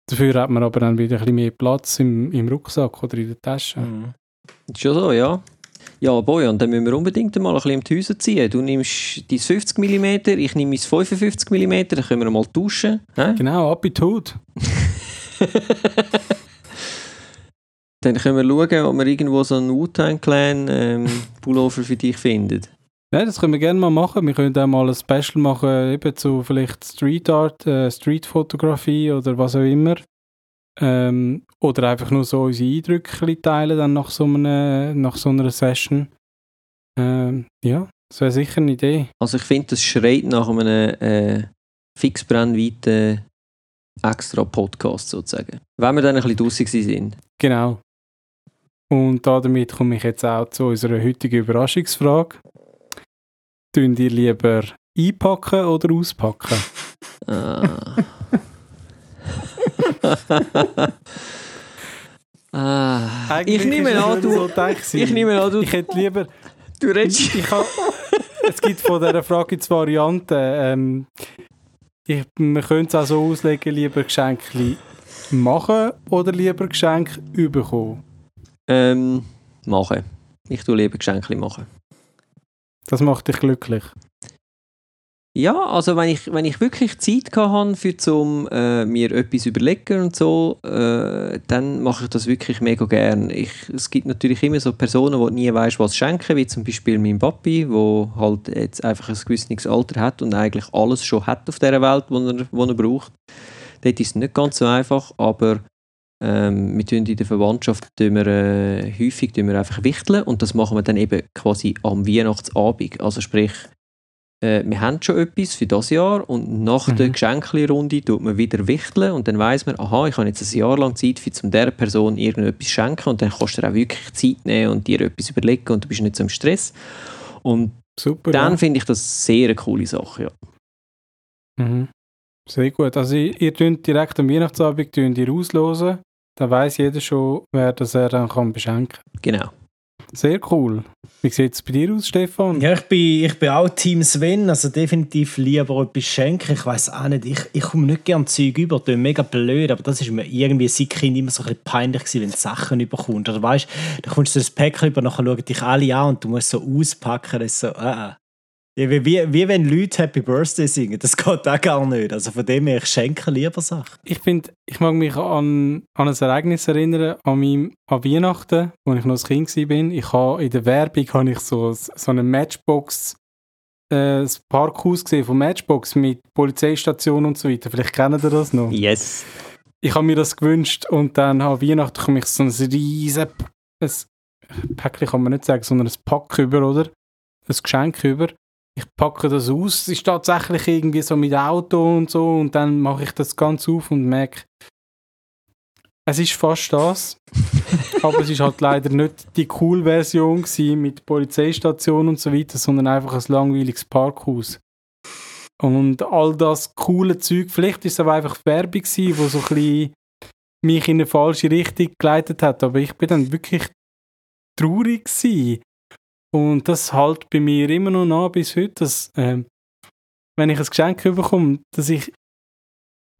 Dafür hat man aber dann wieder ein bisschen mehr Platz im, im Rucksack oder in der Tasche. Mhm. Ist schon so, ja. Ja, Boy, und dann müssen wir unbedingt mal ein bisschen um die Häuser ziehen. Du nimmst dein 50 mm, ich nehme mein 55 mm, dann können wir mal tauschen. hä? Genau, ab in die Haut. Dann können wir schauen, ob wir irgendwo so einen Wu-Tang-Clan ähm, Pullover für dich finden. Ja, das können wir gerne mal machen. Wir können auch mal ein Special machen, eben zu vielleicht Street Art, äh, Street-Fotografie oder was auch immer. Ähm, oder einfach nur so unsere Eindrücke teilen dann nach so, einer, nach so einer Session. Ähm, ja, das wäre sicher eine Idee. Also ich finde, das schreit nach einem äh, fixbrennweiten extra Podcast sozusagen. Wenn wir dann ein bisschen draussen gewesen sind. Genau. Und damit komme ich jetzt auch zu unserer heutigen Überraschungsfrage. Tun ihr lieber einpacken oder auspacken? Ah. ah. Ich nehme an, du, ich nehme an, du, Ich hätte lieber... du redest... Ich hab, es gibt von dieser Frage jetzt Varianten. Ähm, ich, man könnte es auch so auslegen, lieber Geschenke machen oder lieber Geschenke bekommen. Ähm, machen. Ich tue lieber Geschenke machen. Das macht dich glücklich. Ja, also wenn ich, wenn ich wirklich Zeit habe, für zum äh, mir etwas überlegen und so, äh, dann mache ich das wirklich mega gern. Ich, es gibt natürlich immer so Personen, die nie weiss, was schenken, wie zum Beispiel mein Papi, wo halt jetzt einfach ein gewisses Alter hat und eigentlich alles schon hat auf dieser Welt, was er, was er braucht. Dort ist es nicht ganz so einfach, aber ähm, wir tun in der Verwandtschaft tun wir, äh, häufig tun wir einfach wichteln und das machen wir dann eben quasi am Weihnachtsabend. Also sprich, äh, wir haben schon etwas für das Jahr und nach mhm. der Geschenkli-Runde tut man wieder wichteln und dann weiß man, aha, ich habe jetzt ein Jahr lang Zeit, für zum dieser Person irgendetwas schenken und dann kannst du dir auch wirklich Zeit nehmen und dir etwas überlegen und du bist nicht so im Stress. Und Super, dann ja. finde ich das sehr eine coole Sache, ja. Mhm. Sehr gut. Also ihr, ihr direkt am Weihnachtsabend ihr auslosen, dann weiß jeder schon, wer das er dann kann beschenken kann. Genau. Sehr cool. Wie sieht es bei dir aus, Stefan? Ja, ich bin, ich bin auch Team Sven, also definitiv lieber etwas schenken. Ich weiß auch nicht, ich, ich komme nicht gerne Zeug über, das ist mega blöd, aber das ist mir irgendwie als Kind immer so ein bisschen peinlich gewesen, wenn du Sachen überkommst. Oder weißt du, da kommst du das Päckchen über, nachher schauen dich alle an und du musst so auspacken, das ist so, äh, ja, wie, wie, wie wenn Leute Happy Birthday singen, das geht auch gar nicht. Also von dem her, ich schenke lieber Sachen. Ich finde, ich mag mich an, an ein Ereignis erinnern, an, meinem, an Weihnachten, als ich noch ein Kind war. Ich habe, in der Werbung habe ich so, so eine Matchbox, äh, das Parkhaus gesehen von Matchbox mit Polizeistation und so weiter. Vielleicht kennen ihr das noch? Yes. Ich habe mir das gewünscht und dann an Weihnachten komme ich so ein riesen ein Päckchen kann man nicht sagen, sondern ein Pack über, oder? Ein Geschenk über ich packe das aus. Es ist tatsächlich irgendwie so mit Auto und so und dann mache ich das ganz auf und merke, es ist fast das. aber es ist halt leider nicht die cool Version mit Polizeistation und so weiter, sondern einfach ein langweiliges Parkhaus. Und all das coole Zeug, vielleicht ist es aber einfach Werbung gewesen, wo so ein bisschen mich in eine falsche Richtung geleitet hat, aber ich bin dann wirklich traurig gewesen, und das halt bei mir immer noch nach bis heute, dass, äh, wenn ich ein Geschenk bekomme, dass ich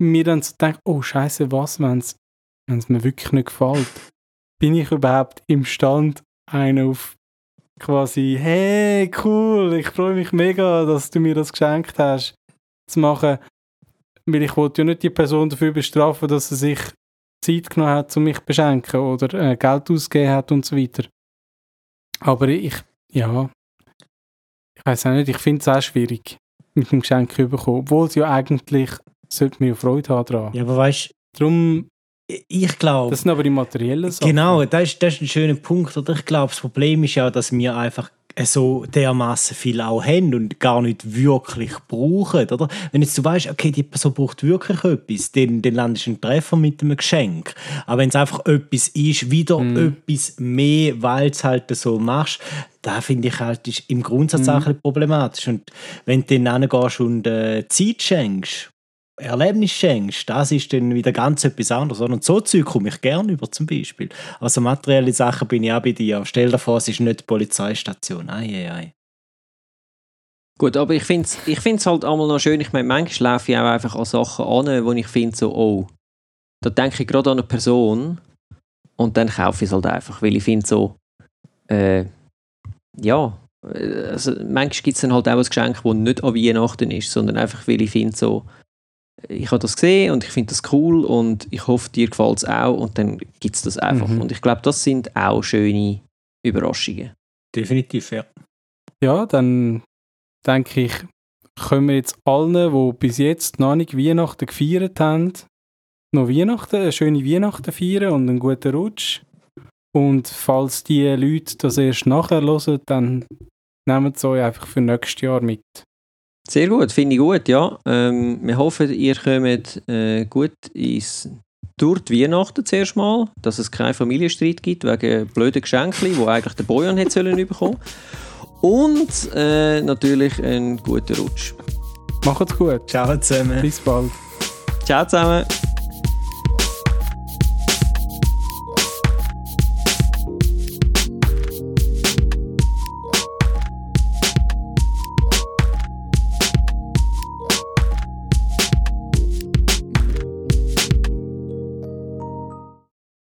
mir dann so denke, oh Scheiße, was, wenn es mir wirklich nicht gefällt? Bin ich überhaupt imstand, einen auf quasi, hey, cool, ich freue mich mega, dass du mir das geschenkt hast, zu machen, weil ich wollte ja nicht die Person dafür bestrafen, dass sie sich Zeit genommen hat, um mich zu beschenken oder äh, Geld ausgegeben hat und so weiter. Aber ich ja, ich weiß auch nicht, ich finde es auch schwierig, mit dem Geschenk zu bekommen, obwohl es ja eigentlich sollte mir Freude haben daran. Ja, aber weißt du, ich glaube. Das sind aber die materiellen Sachen. Genau, das ist, das ist ein schöner Punkt. Oder ich glaube, das Problem ist ja, dass wir einfach so dermaßen viel auch haben und gar nicht wirklich brauchen, oder? Wenn jetzt du weißt, okay, die Person braucht wirklich etwas, dann, dann landest du einen Treffer mit einem Geschenk. Aber wenn es einfach etwas ist, wieder mm. etwas mehr, weil du es halt so machst, da finde ich halt ist im Grundsatz mm. auch problematisch. Und wenn du dann hingehst und äh, Zeit schenkst, Erlebnis schenkst, das ist dann wieder ganz etwas anderes. Und so Zeug komme ich gerne über zum Beispiel. Also materielle Sachen bin ich auch bei dir. Stell dir vor, es ist nicht die Polizeistation. Ei, ei, ei. Gut, aber ich finde es ich find's halt einmal noch schön. Ich meine, manchmal laufe ich auch einfach an Sachen an, wo ich finde, so, oh, da denke ich gerade an eine Person und dann kaufe ich es halt einfach, weil ich finde so, äh, ja, äh, also manchmal gibt es dann halt auch ein Geschenk, das nicht an Weihnachten ist, sondern einfach, weil ich finde so, ich habe das gesehen und ich finde das cool und ich hoffe, dir gefällt es auch und dann gibt es das einfach. Mhm. Und ich glaube, das sind auch schöne Überraschungen. Definitiv, ja. Ja, dann denke ich, können wir jetzt allen, die bis jetzt noch nicht Weihnachten gefeiert haben, noch Weihnachten, eine schöne Weihnachten feiern und einen guten Rutsch. Und falls die Leute das erst nachher hören, dann nehmt es euch einfach für nächstes Jahr mit. Sehr gut, finde ich gut, ja. Ähm, wir hoffen, ihr kommt äh, gut ins, durch die Weihnachten zuerst mal, dass es keinen Familienstreit gibt wegen blöden Geschenken, die eigentlich der Bojan hätte sollen bekommen Und äh, natürlich einen guten Rutsch. Macht's gut. Ciao zusammen. Bis bald. Ciao zusammen.